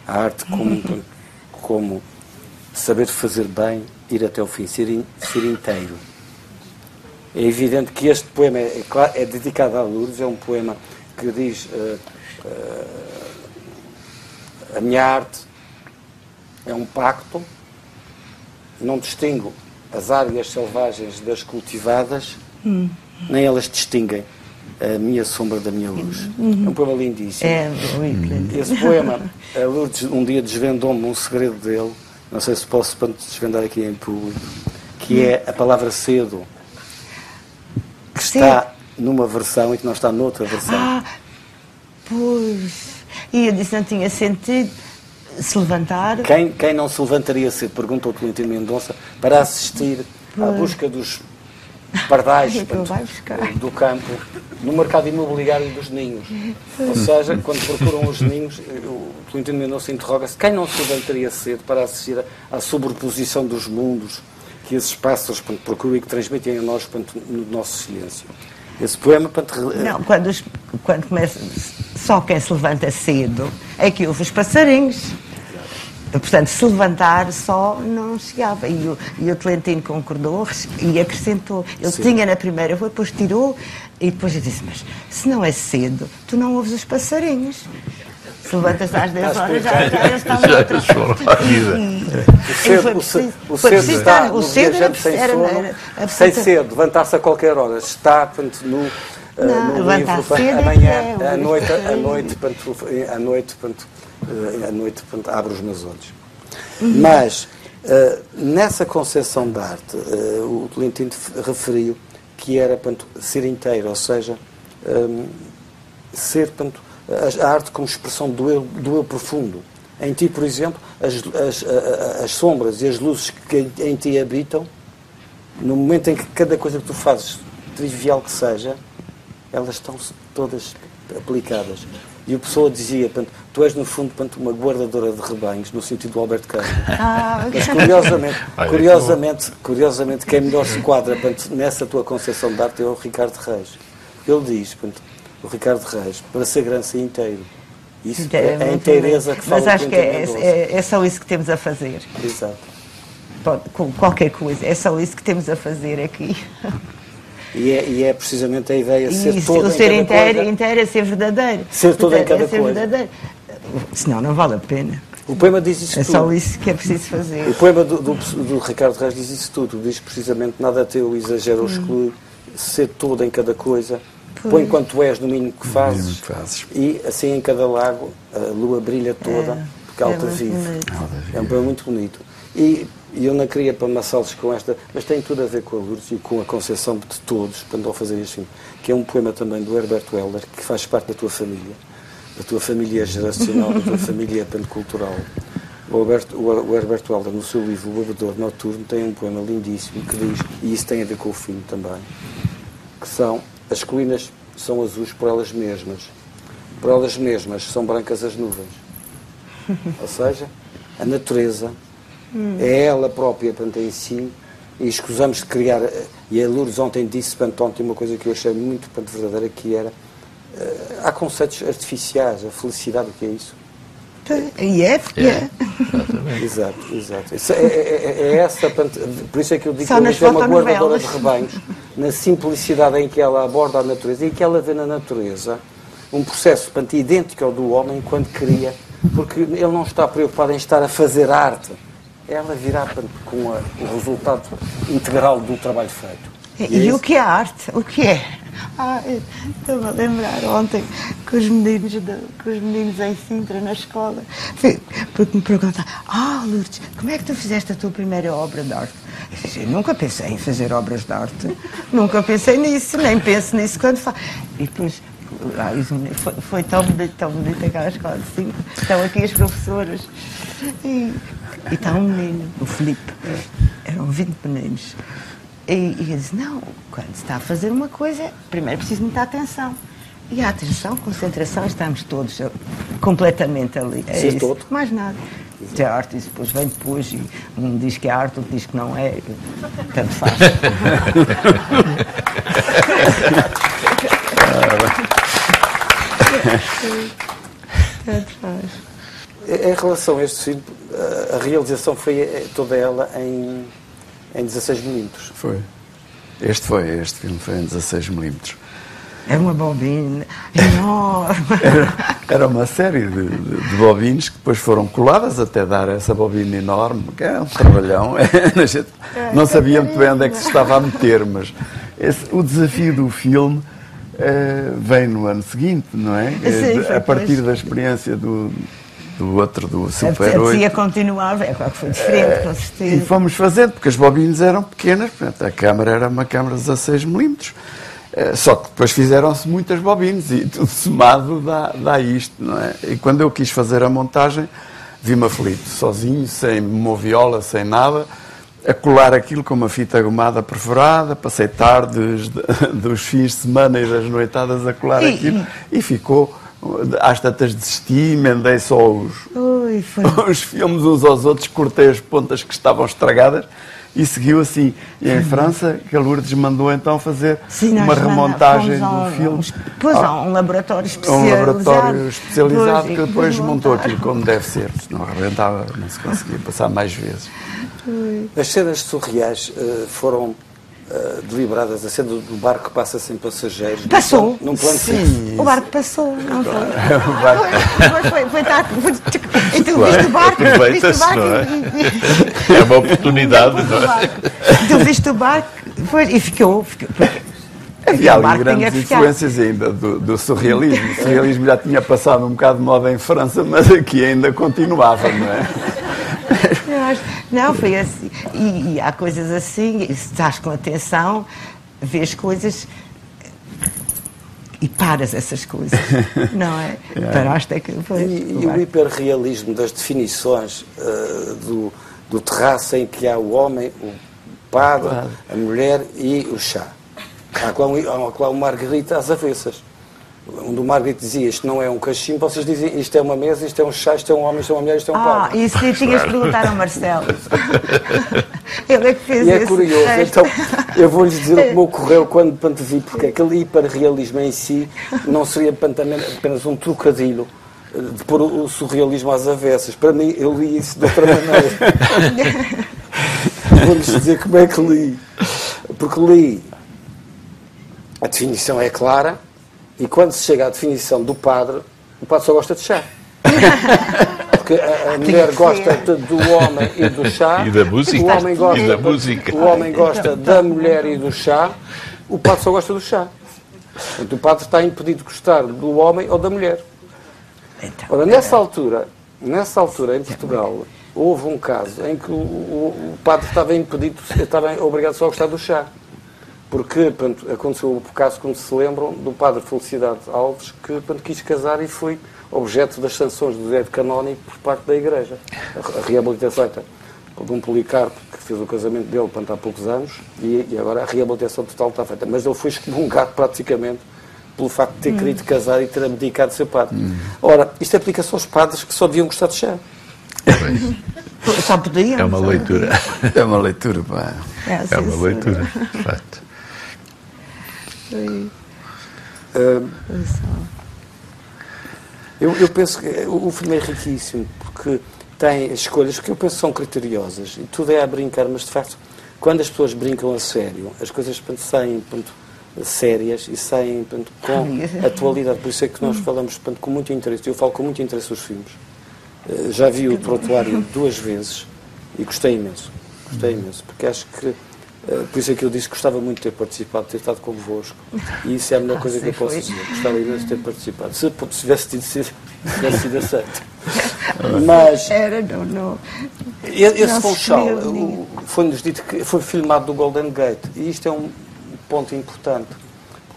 A arte como, como saber fazer bem, ir até o fim, ser, in- ser inteiro. É evidente que este poema é, é é dedicado a Lourdes, é um poema que diz eh, eh, a minha arte é um pacto, não distingo as áreas selvagens das cultivadas, nem elas distinguem a minha sombra da minha luz. É um poema lindíssimo. É, muito lindo. Esse poema, a Lourdes um dia desvendou-me um segredo dele, não sei se posso desvendar aqui em público, que é a palavra cedo, que está numa versão e que não está noutra versão. Ah, pois. E eu disse não tinha sentido se levantar. Quem, quem não se levantaria cedo, perguntou o Tolentino Mendonça, para assistir à busca dos pardais portanto, do campo no mercado imobiliário dos ninhos. Ou seja, quando procuram os ninhos, o Tolentino Mendonça interroga-se quem não se levantaria cedo para assistir à sobreposição dos mundos que esses pássaros portanto, procuram e que transmitem a nós portanto, no nosso silêncio. Esse poema, portanto, re- Não, quando, os- quando começa, só quem se levanta cedo é que ouve os passarinhos. Portanto, se levantar só não chegava. E o, e o Tolentino concordou e acrescentou. Ele Sim. tinha na primeira rua, depois tirou e depois disse: Mas se não é cedo, tu não ouves os passarinhos. Se levantas às 10 horas, já, já eles estão Já. E- O cedo, preciso- o foi cedo preciso está estar- no o cedo era, viajante sem era, sono, era, era, sem cedo, levantar-se a qualquer hora, está portanto, no, eh, Não, no livro, cedo é amanhã, é, à noite, à noite, portanto, à noite, portanto, eh, à noite portanto, abro os meus olhos. Uhum. Mas, eh, nessa concepção da arte, eh, o Tolentino referiu que era portanto, ser inteiro, ou seja, hum, ser portanto, a, arte como expressão do eu, do eu profundo. Em ti, por exemplo, as, as, as sombras e as luzes que em ti habitam, no momento em que cada coisa que tu fazes, trivial que seja, elas estão todas aplicadas. E o Pessoa dizia, portanto, tu és no fundo portanto, uma guardadora de rebanhos, no sentido do Alberto Campos. Ah, Mas curiosamente, Olha, curiosamente, curiosamente, quem melhor se quadra portanto, nessa tua concepção de arte é o Ricardo Reis. Ele diz, portanto, o Ricardo Reis, para ser grande inteiro. Isso Inteiro é a inteireza que fala Mas acho que é, é, é só isso que temos a fazer. Exato. Pode- com qualquer coisa. É só isso que temos a fazer aqui. E é, e é precisamente a ideia de ser todo o em ser cada inteiro, coisa. inteiro é ser verdadeiro. Ser todo em cada é ser coisa. verdadeiro. Senão não vale a pena. O poema diz isso É tudo. só isso que é preciso fazer. O poema do, do, do Ricardo Reis diz isso tudo. Diz precisamente nada teu exagera ou exclui, ser todo em cada coisa. Põe quanto és no mínimo que fazes. mínimo que fazes. E assim em cada lago a lua brilha toda, É, porque a é alta vive. É um poema muito bonito. E, e eu não queria para amassá-los com esta, mas tem tudo a ver com a Lourdes e com a concepção de todos, quando ao fazer assim, que é um poema também do Herberto Helder, que faz parte da tua família, da tua família geracional, da tua família portanto, cultural. O, Alberto, o, o Herberto Helder, no seu livro O Bebedor Noturno, tem um poema lindíssimo que diz, e isso tem a ver com o fim também, que são as colinas são azuis por elas mesmas. Por elas mesmas são brancas as nuvens. Ou seja, a natureza é ela própria portanto, em si e escusamos de criar. E a Lourdes ontem disse portanto, ontem uma coisa que eu achei muito portanto, verdadeira, que era eh, há conceitos artificiais, a felicidade, o que é isso? E é, porque é. Exato, exato. Isso é, é- é- é essa, portanto, por isso é que eu digo Só que é uma guardadora de rebanhos, na simplicidade em que ela aborda a natureza e que ela vê na natureza um processo portanto, idêntico ao do homem quando cria, porque ele não está preocupado em estar a fazer arte, ela virá portanto, com a- o resultado integral do trabalho feito. E, é o que é arte? O que é? Ah, estava a lembrar ontem que os meninos, de, que os meninos em Sintra, na escola, porque me perguntaram, ah, Lourdes, como é que tu fizeste a tua primeira obra de arte? Eu disse, "Eu nunca pensei em fazer obras de arte, nunca pensei nisso, nem penso nisso quando faço. E depois foi, foi, tão bonito, tão bonito aquela escola de 5. Estão aqui as professoras. E, e está um menino, o Felipe. Eram 20 meninos. E, e eu disse, não, quando se está a fazer uma coisa, primeiro é preciso muita atenção. E a atenção, concentração, estamos todos completamente ali. É Sim, todo. Mais nada. Isto é arte, e depois vem depois e um diz que é arte, outro diz que não é. Tanto faz. Tanto faz. Em relação a este filme, a realização foi eh, toda ela em, em 16 milímetros. Foi. Este foi, este filme foi em 16 milímetros. É uma bobina enorme. Era, era uma série de, de, de, bobinas que depois foram coladas até dar essa bobina enorme, que é um trabalhão. É, não sabia muito bem onde é que se estava a meter, mas esse, o desafio do filme uh, vem no ano seguinte, não é? Sim, a partir da experiência do, do outro, do Super 8. Ia continuar, é claro que foi diferente, com certeza. E fomos fazendo, porque as bobinas eram pequenas, portanto, a câmara era uma câmara de 16 milímetros. Eh, só que depois fizeram-se muitas bobinas e tudo somado dá, dá isto, não é? E quando eu quis fazer a montagem, vi-me aflito, sozinho, sem moviola, sem nada, a colar aquilo com uma fita gomada perforada, passei tardes dos fins de semana e das noitadas a colar e, aquilo e ficou. Às tantas desisti, emendei só os, Ui, os filmes uns aos outros, cortei as pontas que estavam estragadas e seguiu assim. E em França, que a Lourdes mandou então fazer Sim, uma remontagem do filme. Pois há um laboratório especializado. Um laboratório especializado pois, que depois montou aquilo como deve ser. Não arrebentava, não se conseguia passar mais vezes. As cenas surreais uh, foram Uh, deliberadas, a cena do barco passa sem passageiros. Passou. Num plano Sim. O barco passou, não foi? o barco... Foi, foi, foi, foi, e tu viste o barco, viste o barco. É? é uma oportunidade, não é? Tu viste o barco foi, e ficou. ficou Havia ali grandes influências ainda do, do, surrealismo. O surrealismo já tinha passado um bocado de moda em França, mas aqui ainda continuava, não é? Não, foi assim. E, e há coisas assim, se estás com atenção, vês coisas e paras essas coisas, não é? é. Paraste é que foi. E, e o hiperrealismo das definições uh, do, do terraço em que há o homem, o padre, a mulher e o chá. Há qual, há qual Margarita às avessas onde o Margaret dizia isto não é um cachimbo, vocês dizem isto é uma mesa, isto é um chá, isto é um homem, isto é uma mulher, isto é um ah, padre. Ah, isso tinhas de perguntar ao Marcelo. Ele é que fez e é curioso, então eu vou-lhes dizer o que me ocorreu quando, quando vi, porque aquele hiperrealismo em si não seria apenas um trocadilho de pôr o surrealismo às avessas. Para mim, eu li isso de outra maneira. Vou-lhes dizer como é que li. Porque li, a definição é clara, e quando se chega à definição do padre, o padre só gosta de chá. Porque a, a mulher gosta de, do homem e do chá. E da música. O homem gosta, e da música. O homem gosta da mulher e do chá. O padre só gosta do chá. Portanto, o padre está impedido de gostar do homem ou da mulher. Então, Ora, nessa altura, nessa altura, em Portugal, houve um caso em que o, o, o padre estava impedido, estava obrigado só a gostar do chá porque pronto, aconteceu o caso, como se lembram, do padre Felicidade Alves, que pronto, quis casar e foi objeto das sanções do direito canónico por parte da Igreja. A, reabilitação de um Policarpo, que fez o casamento dele pronto, há poucos anos, e, e, agora a reabilitação total está feita. Mas ele foi excomungado praticamente pelo facto de ter hum. querido casar e ter abdicado de ser padre. Hum. Ora, isto aplica-se aos padres que só deviam gostar de chá. Só podiam. É uma leitura. É uma leitura, pá. É, é uma leitura, de facto. Uh, eu, eu, penso que o filme é riquíssimo porque tem escolhas que eu penso são criteriosas e tudo é a brincar, mas de facto, quando as pessoas brincam a sério, as coisas portanto, saem portanto, sérias e saem portanto, com atualidade. Por isso é que nós falamos portanto, com muito interesse. Eu falo com muito interesse dos filmes. Uh, já vi o Trotuário duas vezes e gostei imenso. Gostei imenso, porque acho que eh, por isso é que eu disse que gostava muito de ter participado, de ter estado convosco. E isso é a melhor ah, coisa que eu posso foi. dizer. Gostava imenso de ter participado. Se, se tivesse tido sido, tivesse sido aceito. Mas. Era, não, não. Esse Funchal foi-nos dito que foi filmado do Golden Gate. E isto é um ponto importante.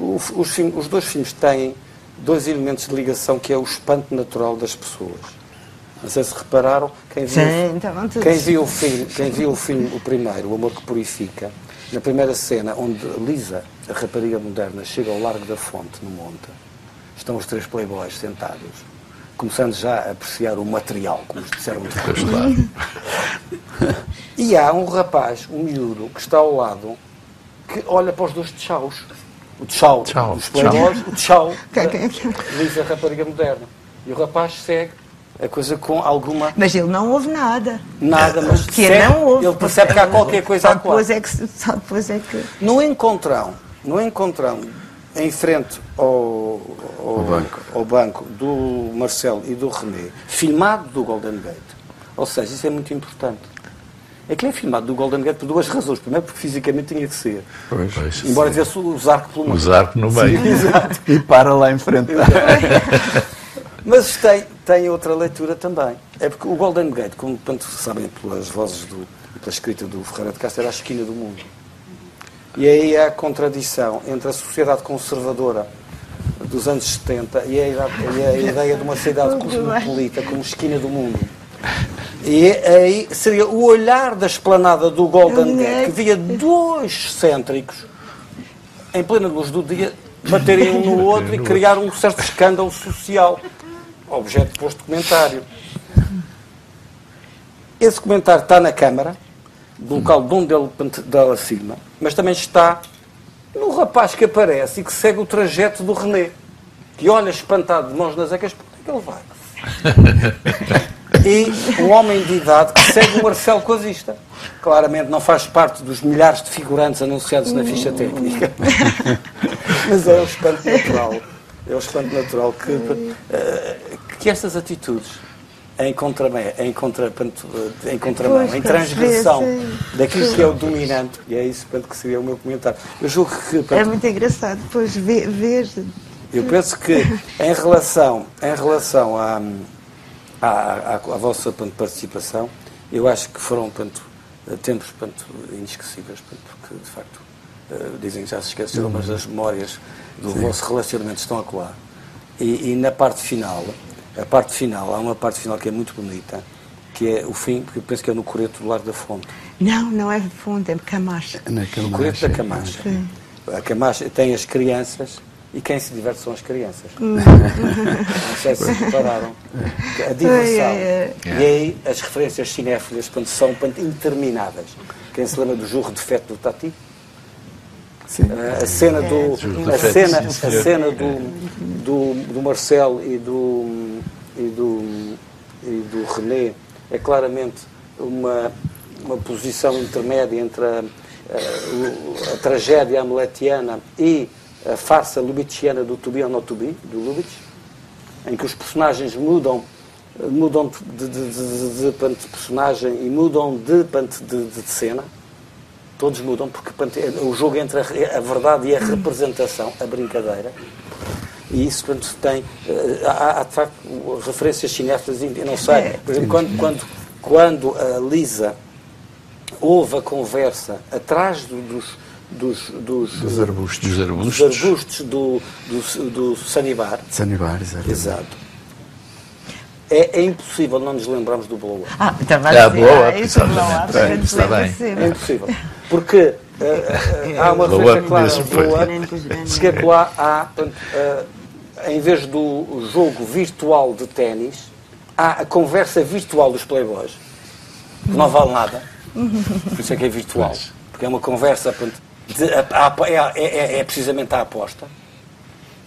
Os, os, os dois filmes têm dois elementos de ligação que é o espanto natural das pessoas. Não sei se repararam, quem viu, Sim, todos. quem viu o filme, quem viu o filme, o primeiro, O Amor que Purifica, na primeira cena, onde Lisa, a rapariga moderna, chega ao Largo da Fonte, no monte, estão os três playboys sentados, começando já a apreciar o material, como disseram muito Pois claro. E há um rapaz, um miúdo, que está ao lado, que olha para os dois tchaus. O tchau Tchau, dos playboys, o tchau Quem- da quem é que- Lisa, a rapariga moderna. E o rapaz segue a coisa com alguma... Mas ele não ouve nada. Nada, mas Que segue, não ouve. ele percebe que há qualquer coisa só depois é que Só depois é que. No encontrão, no encontrão, em frente ao, ao, banco. ao banco do Marcelo e do René, filmado do Golden Gate. Ou seja, isso é muito importante. É que ele é filmado do Golden Gate por duas razões. Primeiro, porque fisicamente tinha que ser. Pois. Pois. Embora tivesse os arcos pelo meio. Os arcos no meio. E para lá em frente. Mas tem, tem outra leitura também. É porque o Golden Gate, como tanto sabem pelas vozes do, e pela escrita do Ferreira de Castro, era a esquina do mundo. E aí há a contradição entre a sociedade conservadora dos anos 70 e a, idade- e a ideia de uma cidade cosmopolita como esquina do mundo. E aí seria o olhar da esplanada do Golden Gate, que via dois cêntricos em plena luz do dia baterem um no outro e criar um certo escândalo social. Objeto de posto comentário. Esse comentário está na Câmara, do local de onde ele dá acima, mas também está no rapaz que aparece e que segue o trajeto do René, que olha espantado de mãos nas ecas, para onde é que ele vai? E um homem de idade que segue o Marcelo Coisista. Claramente não faz parte dos milhares de figurantes anunciados na ficha técnica. Mas é um espanto natural. É um espanto natural que, eh, que estas atitudes em contramão, em, contra, eh, em, contramão, Pois, em transgressão sim. daquilo que é o dominante, e é isso que seria o meu comentário. Eu julgo que É muito engraçado depois ver. ver eu penso que em relação, em relação à, à, à, à vossa portanto, participação, eu acho que foram portanto, tempos portanto, inesquecíveis, portanto, porque de facto eh, dizem que já se esqueceram, mas as memórias do vosso relacionamento estão a colar. E, e na parte final, a parte final, há uma parte final que é muito bonita, que é o fim, porque eu penso que é no Coreto do Largo da Fonte. Não, não é fundo, é Camacha. Naquele O Coreto da. Camacha. Sim. A Camacha tem as crianças e quem se diverte são as crianças. Hum. Não sei se repararam. A diversão. Ai, ai, E aí as referências cinéfilas quando são quando, intermináveis. Quem se lembra do Jurro de Feto do Tati? Sim. A cena do de a cena, a cena do, do, do Marcel e do e do e do René é claramente uma uma posição intermédia entre a, a, a tragédia hamletiana e a farsa lubitchiana do To Be or Not To Be, do Lubitsch, em que os personagens mudam mudam de, de, de, de, personagem e mudam de, de, cena todos mudam porque é- o jogo entre a, re- a verdade e a representação, a brincadeira. E isso portanto, tem. eh, Há, há, de facto referências cinéfilas, eu não sei. Por exemplo, quando, quando, quando a Lisa ouve a conversa atrás do- dos, dos, dos, Dos arbustos. Dos dos arbustos. arbustos do, do, do Sanibar. Sanibar, exato. Exato. É, é impossível não nos lembrarmos do Blow Up. Ah, estava É, a dizer, blow up, isso é blow exatamente. up, É, está bem. É impossível. Porque eh, eh, há uma Blow referência clara ao blow up, se que é que lá há, eh, em vez do jogo virtual de ténis, há a conversa virtual dos playboys, que não vale nada, por isso é que é virtual, porque é uma conversa, de- a- a- é, é- é precisamente a aposta.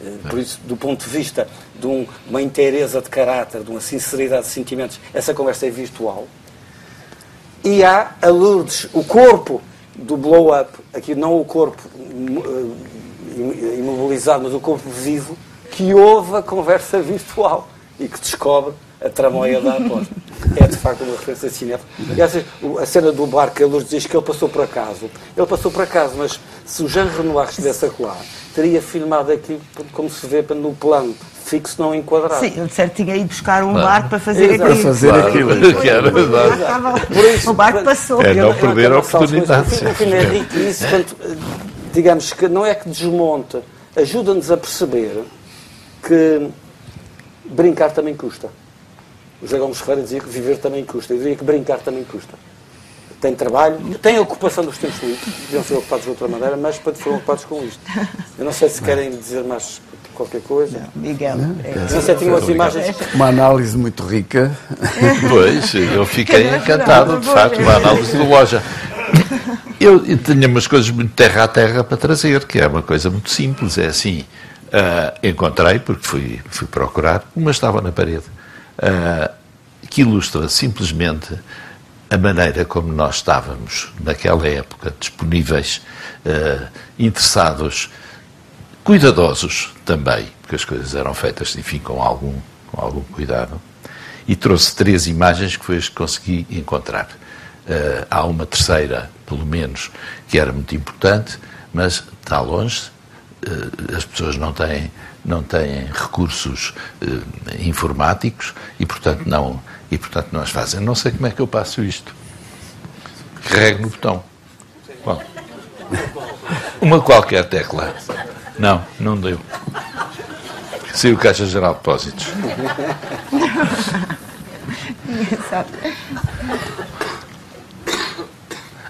Eh, Por isso, do ponto de vista de um- uma inteireza de caráter, de uma sinceridade de sentimentos, essa conversa é virtual. E há a Lourdes, o corpo do blow-up, aqui não o corpo eh, imobilizado, mas o corpo vivo, que ouve a conversa virtual e que descobre a tramóia da aposta. É de facto uma referência de cinema. E às vezes, o- a cena do bar que a Lourdes diz que ele passou por acaso. Ele passou por acaso, mas se o Jean Renoir estivesse a colar, teria filmado aquilo como se vê no plano fixo não enquadrado. Sim, ele certo tinha ido buscar um Claro. barco para fazer Exato. aquilo. Para fazer Claro, aquilo. que era O barco verdade. estava- Por isso, o barco passou. É, não perder a oportunidade, O filme- é rico isso, portanto, digamos que não é que desmonta, ajuda-nos a perceber que brincar também custa. O José Gomes Ferreira dizia que viver também custa. Eu diria que brincar também custa. Tem trabalho, tem a ocupação dos tempos livres, deviam ser ocupados de outra maneira, mas para foram ocupados com isto. Eu não sei se querem dizer mais qualquer coisa. Miguel. é- Não sei, tinham as imagens. Uma análise muito rica. Pois, eu fiquei encantado, de facto, uma análise de loja. Eu, eu tinha umas coisas muito terra a terra para trazer, que é uma coisa muito simples. É assim, ah, encontrei, porque fui, fui procurar, uma estava na parede, ah, que ilustra simplesmente a maneira como nós estávamos, naquela época, disponíveis, ah, interessados, cuidadosos também, porque as coisas eram feitas, enfim, com algum, com algum cuidado. E trouxe três imagens que foi as que consegui encontrar. Há uma terceira, pelo menos, que era muito importante, mas está longe. Eh, as pessoas não têm, não têm recursos eh, informáticos e, portanto, não, e, portanto, não as fazem. Não sei como é que eu passo isto. Carrego no botão. Bom, uma qualquer tecla. Não, não deu. Saiu Caixa Geral de Depósitos.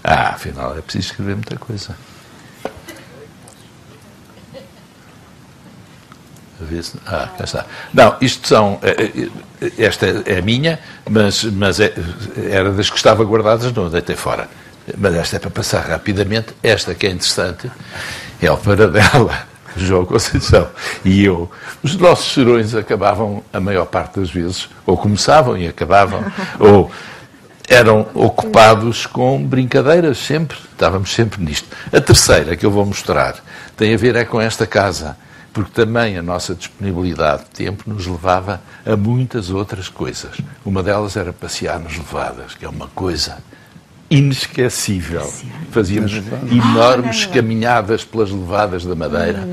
Ah, afinal é preciso escrever muita coisa. Ah, cá está. Não, isto são. eh, eh, Esta é a minha, mas, mas é- era das que estava guardadas, não a deitei fora. Mas esta é para passar rapidamente. Esta que é interessante é o Paradela, João Conceição. E eu. Os nossos serões acabavam, a maior parte das vezes, ou começavam e acabavam, ou eram ocupados com brincadeiras, sempre. Estávamos sempre nisto. A terceira que eu vou mostrar tem a ver é com esta casa, porque também a nossa disponibilidade de tempo nos levava a muitas outras coisas. Uma delas era passear nas levadas, que é uma coisa inesquecível. Fazíamos enormes caminhadas pelas levadas da Madeira.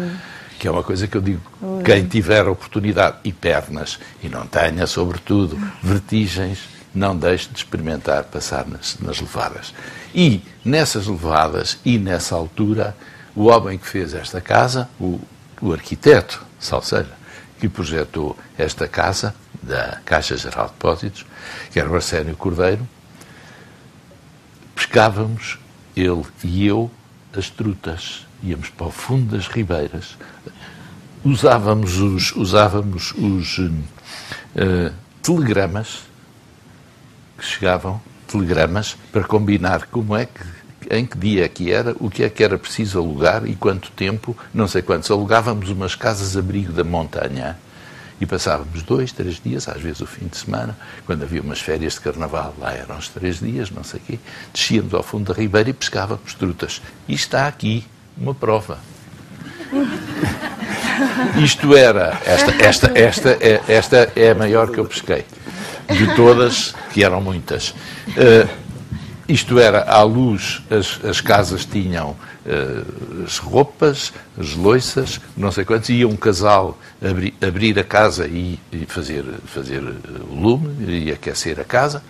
Que é uma coisa que eu digo, quem tiver oportunidade e pernas, e não tenha, sobretudo, vertigens, não deixe de experimentar passar nas, nas levadas. E nessas levadas e nessa altura, o homem que fez esta casa, o, o arquiteto Salseira, que projetou esta casa da Caixa Geral de Depósitos, que era o Arsénio Cordeiro, pescávamos, ele e eu, as trutas. Íamos para o fundo das ribeiras. Usávamos os, usávamos os eh, telegramas que chegavam, telegramas, para combinar como é que, em que dia que era, o que é que era preciso alugar e quanto tempo, não sei quantos. Alugávamos umas casas-abrigo da montanha e passávamos dois, três dias, às vezes o fim de semana, quando havia umas férias de carnaval, lá eram os três dias, não sei o quê, descíamos ao fundo da ribeira e pescávamos trutas. E está aqui uma prova. Isto era, esta, esta, esta, é, esta é a maior que eu pesquei, de todas, que eram muitas. Eh, isto era, à luz, as, as casas tinham eh, as roupas, as loiças, não sei quantos, ia um casal abri, abrir a casa e, e fazer, fazer eh, o lume e aquecer a casa,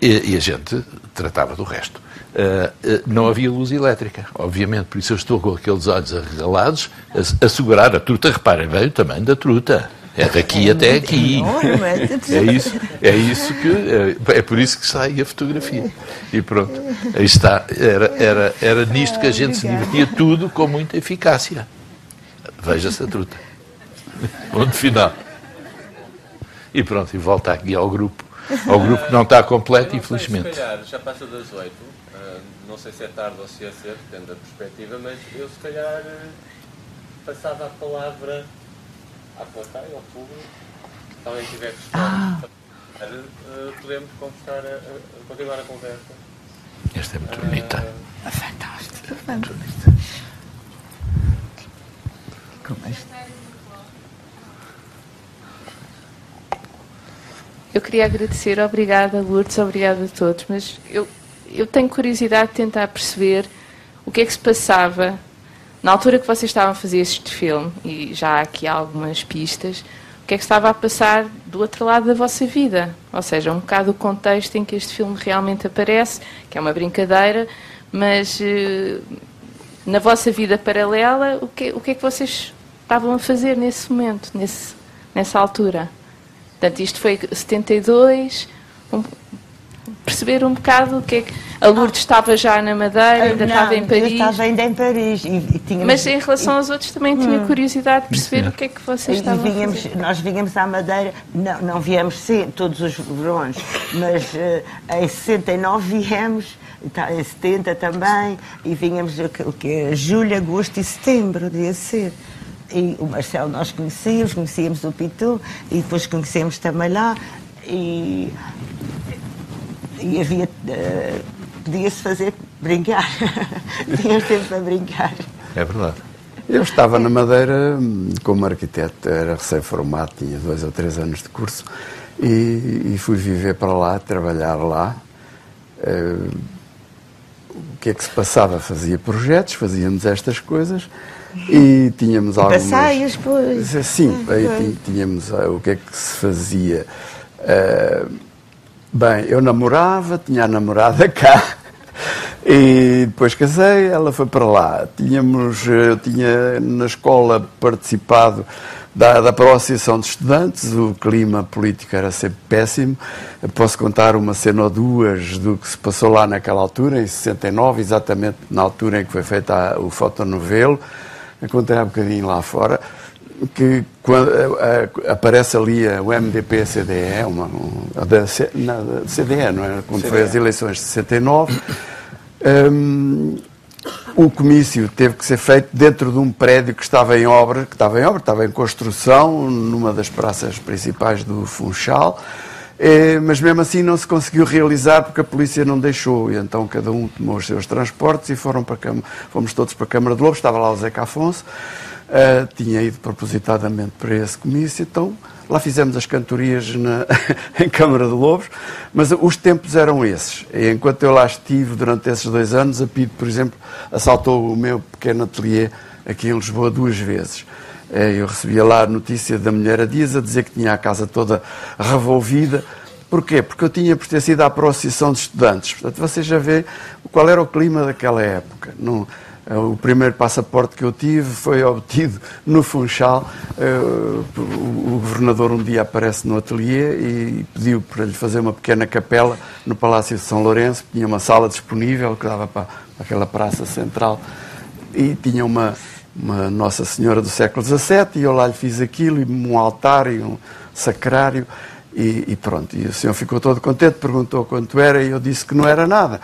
e, e a gente tratava do resto. Uh, uh, não havia luz elétrica, obviamente, por isso eu estou com aqueles olhos arregalados a, a segurar a truta. Reparem bem o tamanho da truta. É daqui até aqui. enorme. É isso, é isso que é, é por isso que sai a fotografia. E pronto, aí está. Era, era, era nisto que a gente se divertia tudo com muita eficácia. Veja-se a truta. Ponto final. E pronto, e volta aqui ao grupo. Ao grupo que não está completo, infelizmente. Se calhar já passa das 8, ah, não sei se é tarde ou se é cedo, depende da perspectiva, mas eu se calhar eh, passava a palavra à plateia, ao público, se alguém tiver questões, eh, podemos conversar, a- a- continuar a conversa. Esta é muito bonita. Ah, Fantástico. Como é isto? Eu queria agradecer, obrigada Lourdes, obrigada a todos, mas eu, eu tenho curiosidade de tentar perceber o que é que se passava na altura que vocês estavam a fazer este filme, e já há aqui algumas pistas, o que é que estava a passar do outro lado da vossa vida? Ou seja, um bocado o contexto em que este filme realmente aparece, que é uma brincadeira, mas eh, na vossa vida paralela, o que, o que é que vocês estavam a fazer nesse momento, nesse, nessa altura. Portanto, isto foi 72, um, perceber um bocado o que é que. A Lourdes estava já na Madeira, ainda Não, estava em eu Paris. estava ainda em Paris. E, e tínhamos, Mas em relação aos outros também tinha curiosidade de perceber o que é que vocês E estavam a vínhamos, fazer. nós vínhamos à Madeira, não, não viemos sim, todos os verões, mas eh, em 69 viemos, tá, em 70 também, e vínhamos o que, o que julho, agosto e setembro, devia ser. E o Marcelo nós conhecíamos, conhecíamos o Pitu, e depois conhecemos também lá, e, e havia. eh, Podia-se fazer brincar. Tínhamos tempo para brincar. É verdade. Eu estava na Madeira hum, como arquiteto, era recém-formado, tinha dois ou três anos de curso e, e fui viver para lá, trabalhar lá. Eh, o que é que se passava? Fazia projetos, fazíamos estas coisas e tínhamos algumas... Passeios, pois. Sim, aí tínhamos ah, o que é que se fazia. Eh, bem, eu namorava, tinha a namorada cá e depois casei, ela foi para lá. Tínhamos, eu tinha na escola participado da, da Associação de Estudantes, o clima político era sempre péssimo. Eu posso contar uma cena ou duas do que se passou lá naquela altura, em 69, exatamente na altura em que foi feita a- o fotonovelo. Eu contei há bocadinho lá fora que quando eh, eh, aparece ali a- o MDP-CDE, uma, um, a da, na, CDE, não é? Quando foi as eleições de 69, hum, o comício teve que ser feito dentro de um prédio que estava em obra, que estava em obra, estava em construção, numa das praças principais do Funchal, eh, mas mesmo assim não se conseguiu realizar porque a polícia não deixou, e então cada um tomou os seus transportes e foram para a Câmara, fomos todos para a Câmara de Lobos, estava lá o Zeca Afonso, eh, tinha ido propositadamente para esse comício, então lá fizemos as cantorias na, em Câmara de Lobos, mas os tempos eram esses. E enquanto eu lá estive durante esses dois anos, a PID, por exemplo, assaltou o meu pequeno ateliê aqui em Lisboa duas vezes. Eh, Eu recebia lá a notícia da mulher a Dias a dizer que tinha a casa toda revolvida. Porquê? Porque eu tinha pertencido à Associação de Estudantes. Portanto, você já vê qual era o clima daquela época. Não- o primeiro passaporte que eu tive foi obtido no Funchal. O o governador um dia aparece no ateliê e pediu para lhe fazer uma pequena capela no Palácio de São Lourenço. Tinha uma sala disponível que dava para aquela praça central e tinha uma, uma Nossa Senhora do século XVII e eu lá lhe fiz aquilo, e um altar e um sacrário e, e pronto. E o senhor ficou todo contente, perguntou quanto era e eu disse que não era nada.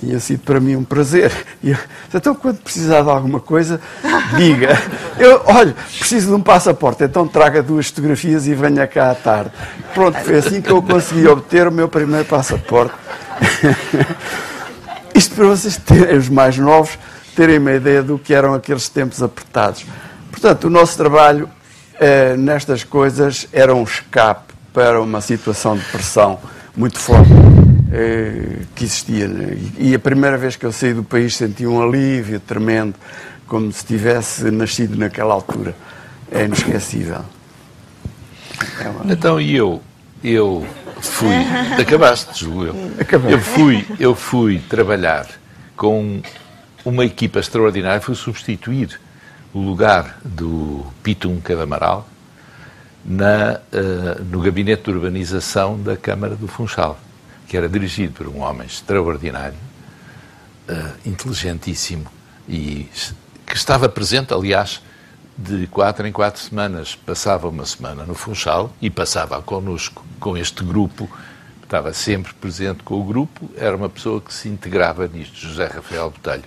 Tinha sido para mim um prazer. E eu, então, quando precisar de alguma coisa, diga. Eu, olha, preciso de um passaporte, então traga duas fotografias e venha cá à tarde. Pronto, foi assim que eu consegui obter o meu primeiro passaporte. Isto para vocês terem, os mais novos, terem uma ideia do que eram aqueles tempos apertados. Portanto, o nosso trabalho eh, nestas coisas era um escape para uma situação de pressão muito forte que existia. E a primeira vez que eu saí do país senti um alívio tremendo, como se tivesse nascido naquela altura. É inesquecível. É uma- Então, e eu, eu fui, acabaste, julgo eu. Acabei. Eu fui, eu fui trabalhar com uma equipa extraordinária, fui substituir o lugar do Pitum Cadamaral na, eh, no gabinete de urbanização da Câmara do Funchal, que era dirigido por um homem extraordinário, eh, inteligentíssimo e que estava presente, aliás, de quatro em quatro semanas. Passava uma semana no Funchal e passava connosco, com este grupo. Estava sempre presente com o grupo. Era uma pessoa que se integrava nisto, José Rafael Botelho.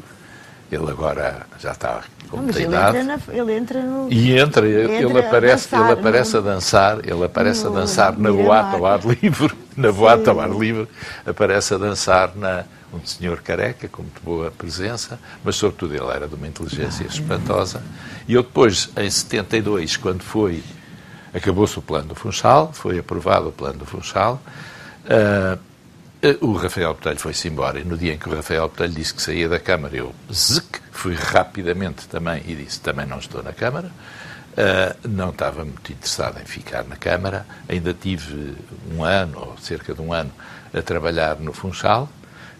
Ele agora já está com muita ele idade. entra, na, ele entra no. E entra, ele Entra a aparece, dançar ele aparece no- a dançar, ele aparece a no dançar na boate ao ar livre, na boate ao ar livre, aparece a dançar na um senhor careca com muito boa presença, mas sobretudo ele era de uma inteligência espantosa. E eu depois, em 72, quando foi, acabou-se o plano do Funchal, foi aprovado o plano do Funchal, ah, eh, o Rafael Botelho foi-se embora e no dia em que o Rafael Botelho disse que saía da Câmara, eu zic, fui rapidamente também e disse também não estou na Câmara. Ah, não estava muito interessado em ficar na Câmara. Ainda tive um ano, ou cerca de um ano, a trabalhar no Funchal,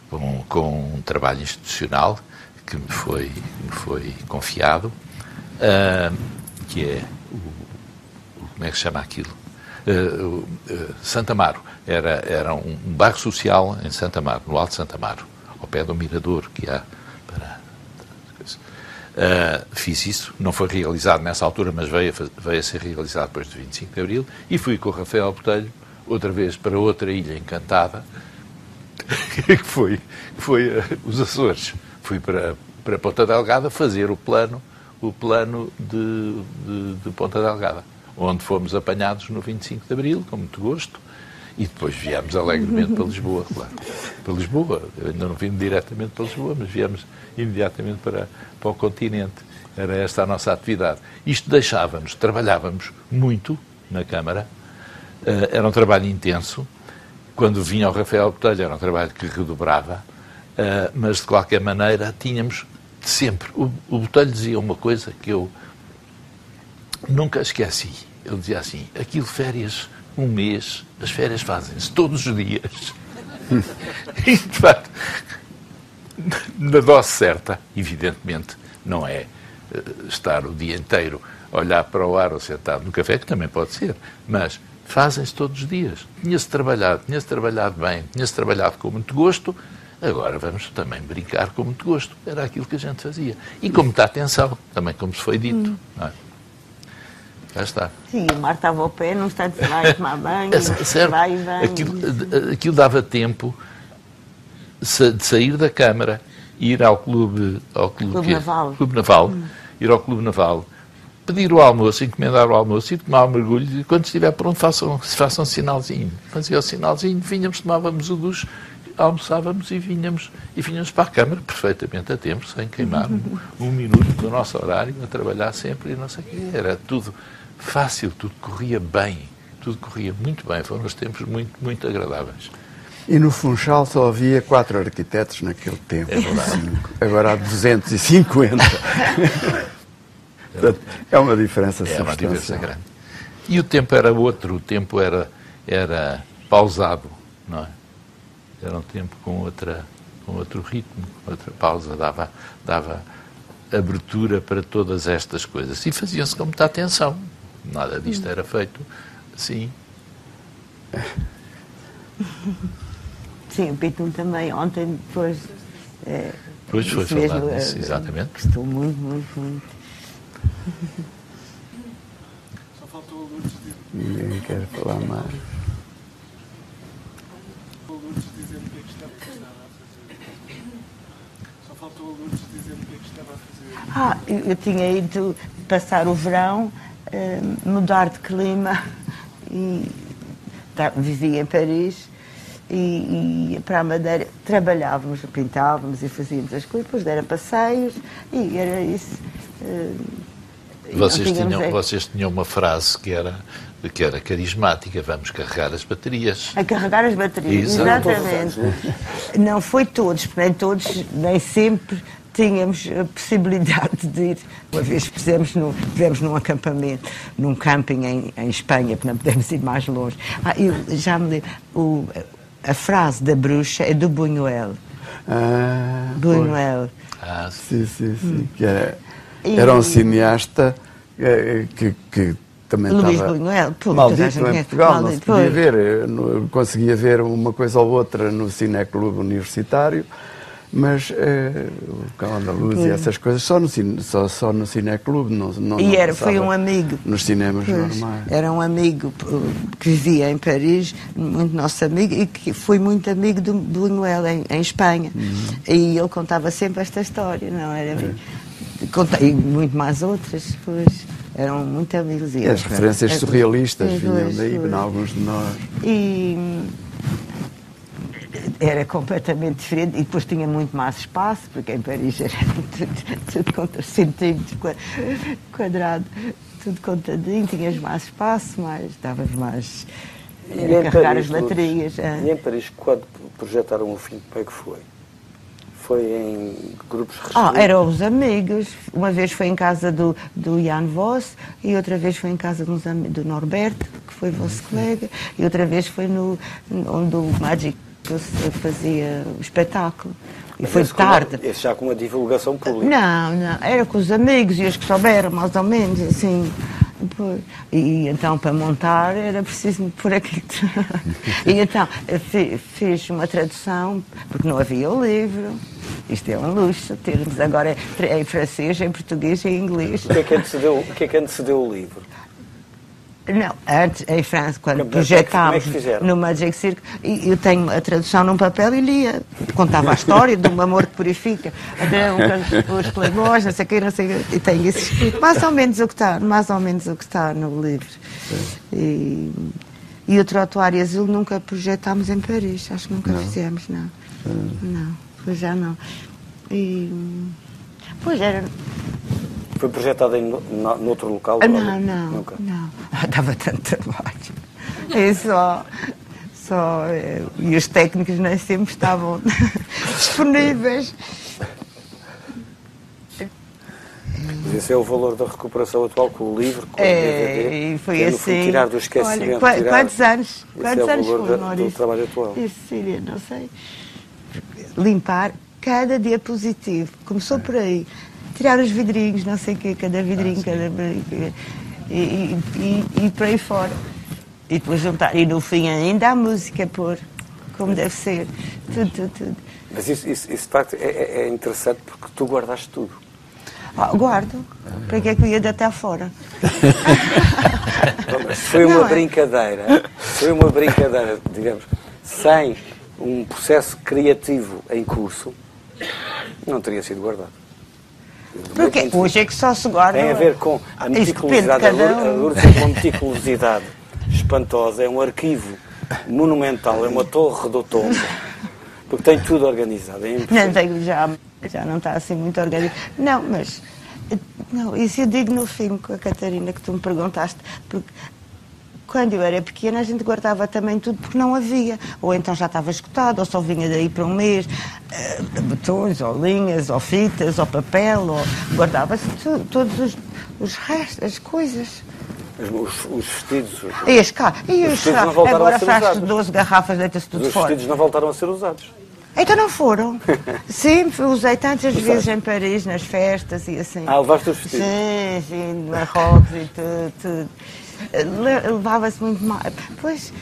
com, com um trabalho institucional que me foi, me foi confiado. Ah, que é o, como é que se chama aquilo? Eh, o, eh, Santa Amaro. Era, era um, bairro social em Santa Amaro, no Alto Santa Amaro, ao pé do Mirador que há. Uh, fiz isso, não foi realizado nessa altura, mas veio a, veio a ser realizado depois de 25 de Abril, e fui com o Rafael Botelho, outra vez para outra ilha encantada, que foi, foi eh, os Açores. Fui para, para Ponta Delgada fazer o plano, o plano de, de, de Ponta Delgada, onde fomos apanhados no 25 de Abril, com muito gosto, e depois viemos alegremente para Lisboa, claro. Para Lisboa, eu ainda não vim diretamente para Lisboa, mas viemos imediatamente para, para o continente. Era esta a nossa atividade. Isto deixava-nos, trabalhávamos muito na Câmara, eh, era um trabalho intenso. Quando vinha o Rafael Botelho, era um trabalho que redobrava, eh, mas de qualquer maneira tínhamos sempre. O, o Botelho dizia uma coisa que eu nunca esqueci. Ele dizia assim: aquilo férias, um mês, as férias fazem-se todos os dias. e, de facto, na dose certa, evidentemente, não é eh, estar o dia inteiro a olhar para o ar ou sentado no café, que também pode ser, mas fazem-se todos os dias. Tinha-se trabalhado, tinha-se trabalhado bem, tinha-se trabalhado com muito gosto, agora vamos também brincar com muito gosto. Era aquilo que a gente fazia. E com muita atenção, também como se foi dito. Não Já está. Sim, o mar estava ao pé, não está de vai tomar banho, É, vai e vem. Aquilo, aquilo dava tempo de sair da Câmara, ir ao clube, ao clube, Clube? Naval. Clube Naval, ir ao Clube Naval, pedir o almoço, encomendar o almoço e tomar um mergulho e quando estiver pronto façam, façam um sinalzinho. Fazia o sinalzinho, vinhamos, tomávamos o duche, almoçávamos e vinhamos, e vinhamos para a Câmara perfeitamente a tempo, sem queimar um, um minuto do nosso horário, a trabalhar sempre e não sei o quê. Era tudo fácil, tudo corria bem, tudo corria muito bem. Foram os tempos muito, muito agradáveis. E no Funchal só havia quatro arquitetos naquele tempo. É verdade. Cinco. Agora há 250. Portanto, é uma diferença É uma diferença grande. E o tempo era outro, o tempo era, era pausado, não é? Era um tempo com, outra, com outro ritmo, com outra pausa, dava, dava abertura para todas estas coisas. E faziam-se com muita atenção. Nada disto era feito assim. Sim, o Pitum também, ontem depois. É, Depois foi falado nisso, exatamente. Gostou muito, muito, muito. Só faltou o Lourdes dizer, Ninguém quer falar mais. o Lourdes dizer o que é que estava, a fazer. Só faltou o Lourdes dizer o que é que estava a fazer. Ah, eu tinha ido passar o verão, eh, mudar de clima e tá- vivia em Paris e, e ia para a Madeira trabalhávamos, pintávamos e fazíamos as coisas, depois era passeios e era isso. não Vocês tinham, é- vocês tinham uma frase que era, que era carismática, vamos carregar as baterias. A carregar as baterias, Exato. exatamente. Não foi todos, nem todos, nem sempre tínhamos a possibilidade de ir. Uma vez fizemos, no, fizemos num acampamento, num camping em, em Espanha, porque não podemos ir mais longe. Ah, eu já me lembro, o- a frase da bruxa é do Buñuel. Ah. Buñuel. Ah, sim. Sim, sim, sim. Que era, E- era um cineasta eh, que, que também Luís estava Buñuel, pô, maldito em. Portugal, não se Maldito, podia ver. Eu não- conseguia ver uma coisa ou outra no Cineclube Universitário, mas eh, o Cão Andaluz e essas coisas só no, só, só no Cineclube, não, não E não era, foi passava um amigo. Nos cinemas Pois, normais. Era um amigo uh, que vivia em Paris, muito nosso amigo, e que foi muito amigo do Buñuel em, em Espanha. Uhum. E ele contava sempre esta história, não era? Conta- e muito mais outras, pois eram muito amigos. E as referências É, surrealistas é, vinham daí, alguns de nós. E era completamente diferente e depois tinha muito mais espaço, porque em Paris era tudo, tudo contra centímetros qua- quadrado, tudo contadinho, tinhas mais espaço, mais, estavas mais E era em carregar Paris, as baterias. é. E em Paris, quando projetaram o filme, como é que foi? Foi em grupos Ah, restritos? eram os amigos. Uma vez foi em casa do, do Jan Voss e outra vez foi em casa do Norberto, que foi vosso colega, e outra vez foi no, onde o Magic fazia o espetáculo. E foi Esse com tarde. Esse já com uma divulgação pública. Não, não, era com os amigos e os que souberam, mais ou menos, assim. E então, para montar, era preciso me pôr aqui. e então, eu fi- fiz uma tradução, porque não havia o livro. Isto é um luxo, termos agora em francês, em português e em inglês. O que é que antecedeu, o, que é que antecedeu o livro? Não, antes, em França, quando Como é que- como é projetámos que no Magic Circle, eu tenho a tradução num papel e lia. Contava a história de um amor que purifica, até um, os playboys, não sei o quê, não sei o quê, e tenho isso escrito. Mais ou menos o que está, mais ou menos o que está no livro. E, e o Trotuário Azul nunca projetámos em Paris, acho que nunca fizemos, não. Não, pois já não. E, pois era, Foi projetado em no, no- noutro local? ah, ou Não, não, Nunca. não. Dava tanto trabalho. É só. só eh, e os técnicos nem sempre estavam disponíveis. Mas esse é o valor da recuperação atual com o livro, com o É, DVD. e foi que é, assim. tirar do esquecimento. Olha, tirar- quantos anos? Esse Quantos é o anos foi, da- do trabalho atual. Isso, Síria, não sei. Limpar cada diapositivo. Começou por aí. Tirar os vidrinhos, não sei o quê, cada vidrinho, Ah, cada. E, e, e, e por aí fora. E depois juntar. E no fim ainda a música pôr, como deve ser. Tudo, tudo, tudo. Mas isso, isso, isso de facto, é, é- é interessante porque tu guardaste tudo. Ah, guardo. Para que é que eu ia deitar fora? Foi uma Não é? brincadeira, foi uma brincadeira, digamos, sem um processo criativo em curso, não teria sido guardado. Porque hoje é que só se guarda. Tem a ver com a meticulosidade. A Lourdes- a. Lourdes tem uma meticulosidade espantosa. É um arquivo monumental. É uma torre do tombo. Porque tem tudo organizado. É Não, tenho já, já não está assim muito organizado. Não, mas. Não, isso eu digo no filme com a Catarina que tu me perguntaste, porque quando eu era pequena a gente guardava também tudo porque não havia. Ou então já estava escutado, ou só vinha daí para um mês. eh, Botões, ou linhas, ou fitas, ou papel, ou guardava-se todos os, os restos, as coisas. Os, os- os vestidos. Os, E as cá, e Os os vestidos chá, não voltaram agora usados. 12 garrafas, deita-se tudo os fora. vestidos não voltaram a ser usados. Então não foram. Sim, usei tantas vezes em Paris, nas festas e assim. Ah, levaste os vestidos? Sim, sim, Marrocos e tudo. tudo. Le- Levava-se muito mal. Pois,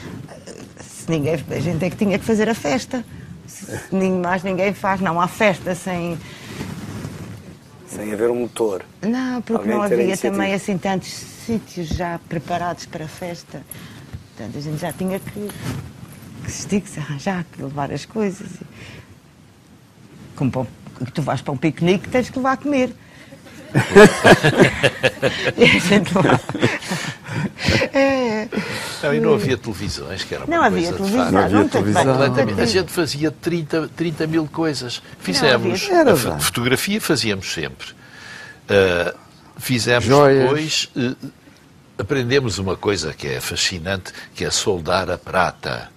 se ninguém, a gente é que tinha que fazer a festa. Se mais ninguém faz, não há festa sem. Sem haver um motor. Não, porque Alguém não havia também assim tantos sítios já preparados para a festa. Portanto, a gente já tinha que, que se que se arranjar, que levar as coisas. Como que tu vais para um piquenique, tens que levar a comer. e a gente lá. É, Não, e não havia televisões, que era uma não havia coisa de televisão. facto. Não havia televisão. Completamente. A gente fazia 30, 30 mil coisas. Fizemos. Era fotografia fazíamos sempre. Ah, fizemos Joias. depois. eh, aprendemos uma coisa que é fascinante, que é soldar a prata.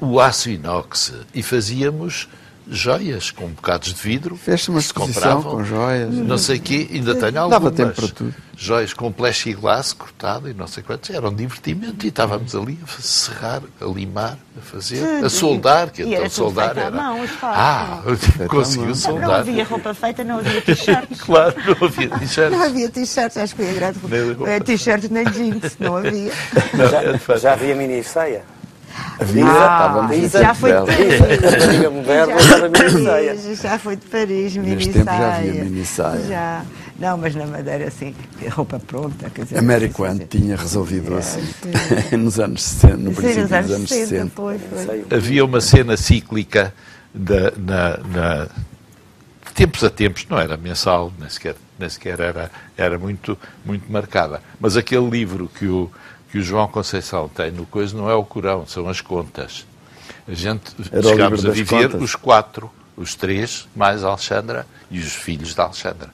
O aço inox. E fazíamos joias com bocados de vidro. Fez-se uma que se exposição compravam. com joias. Não sei o quê, ainda tenho algumas. Dava tempo para tudo. Joias com plexiglass cortado e não sei quantos. Era um divertimento e estávamos ali a serrar, a limar, a fazer, a soldar, que E então soldar era. mão, ah, conseguiu Não soldar. havia roupa feita, não havia t-shirts. Claro, não havia t-shirts. Não havia t-shirts, acho que foi a grande. É, t-shirts nem jeans, não havia. Não, Já, já havia mini saia. Havia, Ah, estávamos isso no já foi de A rapariga moderna Já era mini saia. Paris, já foi de Paris, mini Neste tempo já havia mini saia. Já. Não, mas na Madeira, assim, roupa pronta. Quer dizer, A Mary assim, Quant assim. tinha resolvido isso sim. nos anos 60, no Sim, princípio nos anos dos anos 60, 60. foi, foi. Sei. Havia uma cena cíclica da- na, na- de tempos a tempos, não era mensal, nem sequer, nem sequer era, era muito, muito marcada. Mas aquele livro que o, que o João Conceição tem no coisa não é o Corão, são as contas. A gente Era chegámos a viver contas. os quatro, os três, mais Alexandra e os filhos da Alexandra,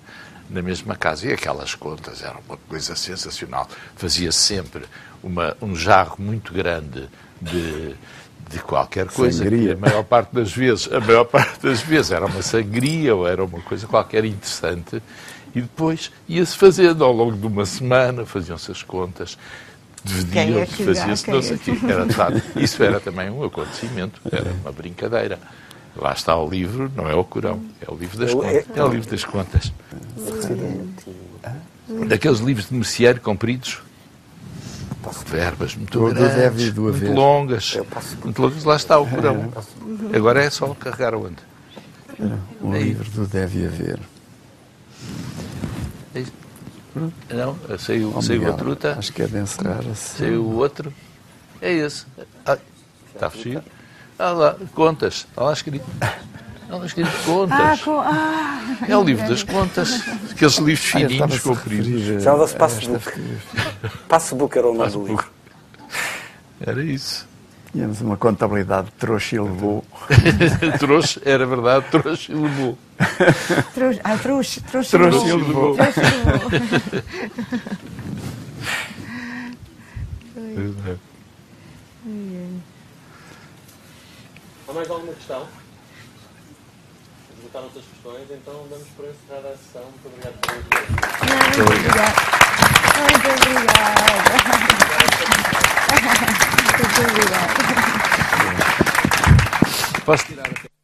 na mesma casa. E aquelas contas eram uma coisa sensacional. Fazia sempre uma, um jarro muito grande de, de qualquer coisa. Sangria. A maior parte das vezes, a maior parte das vezes era uma sangria ou era uma coisa qualquer interessante. E depois ia-se fazendo ao longo de uma semana, faziam-se as contas, Quem é fazia-se não é sei o que- quê. Era, isso era também um acontecimento, era uma brincadeira. Lá está o livro, não é o Corão, é o livro das É o- contas. é- É o livro das contas. Daqueles livros de merceário compridos, verbas muito grandes, muito longas, muito longas. Lá está o Corão. Agora é só carregar onde? Aí. livro do Deve Haver. Não, saiu, Oh, saiu Miguel, a truta, Acho que é de encerrar assim. saiu o outro. É esse. Ah, está fechado. Ah lá, contas. Está lá escrito. Está lá escrito contas. Ah, com, ah, É o livro das contas. Aqueles livros Ah, fininhos, compridos. a- Chamava-se Passbook. Passbook era o nome do livro. Era isso. Tínhamos uma contabilidade de trouxa e levou. trouxe, era verdade, trouxe e levou. trouxe, ah, trouxe, trouxe, Trouxe trouxe, e levou. Há mais alguma questão? Esgotaram-se as questões, então damos por encerrada a sessão. Muito obrigado por. Muito obrigada. Muito obrigada. Muito obrigada. Posso tirar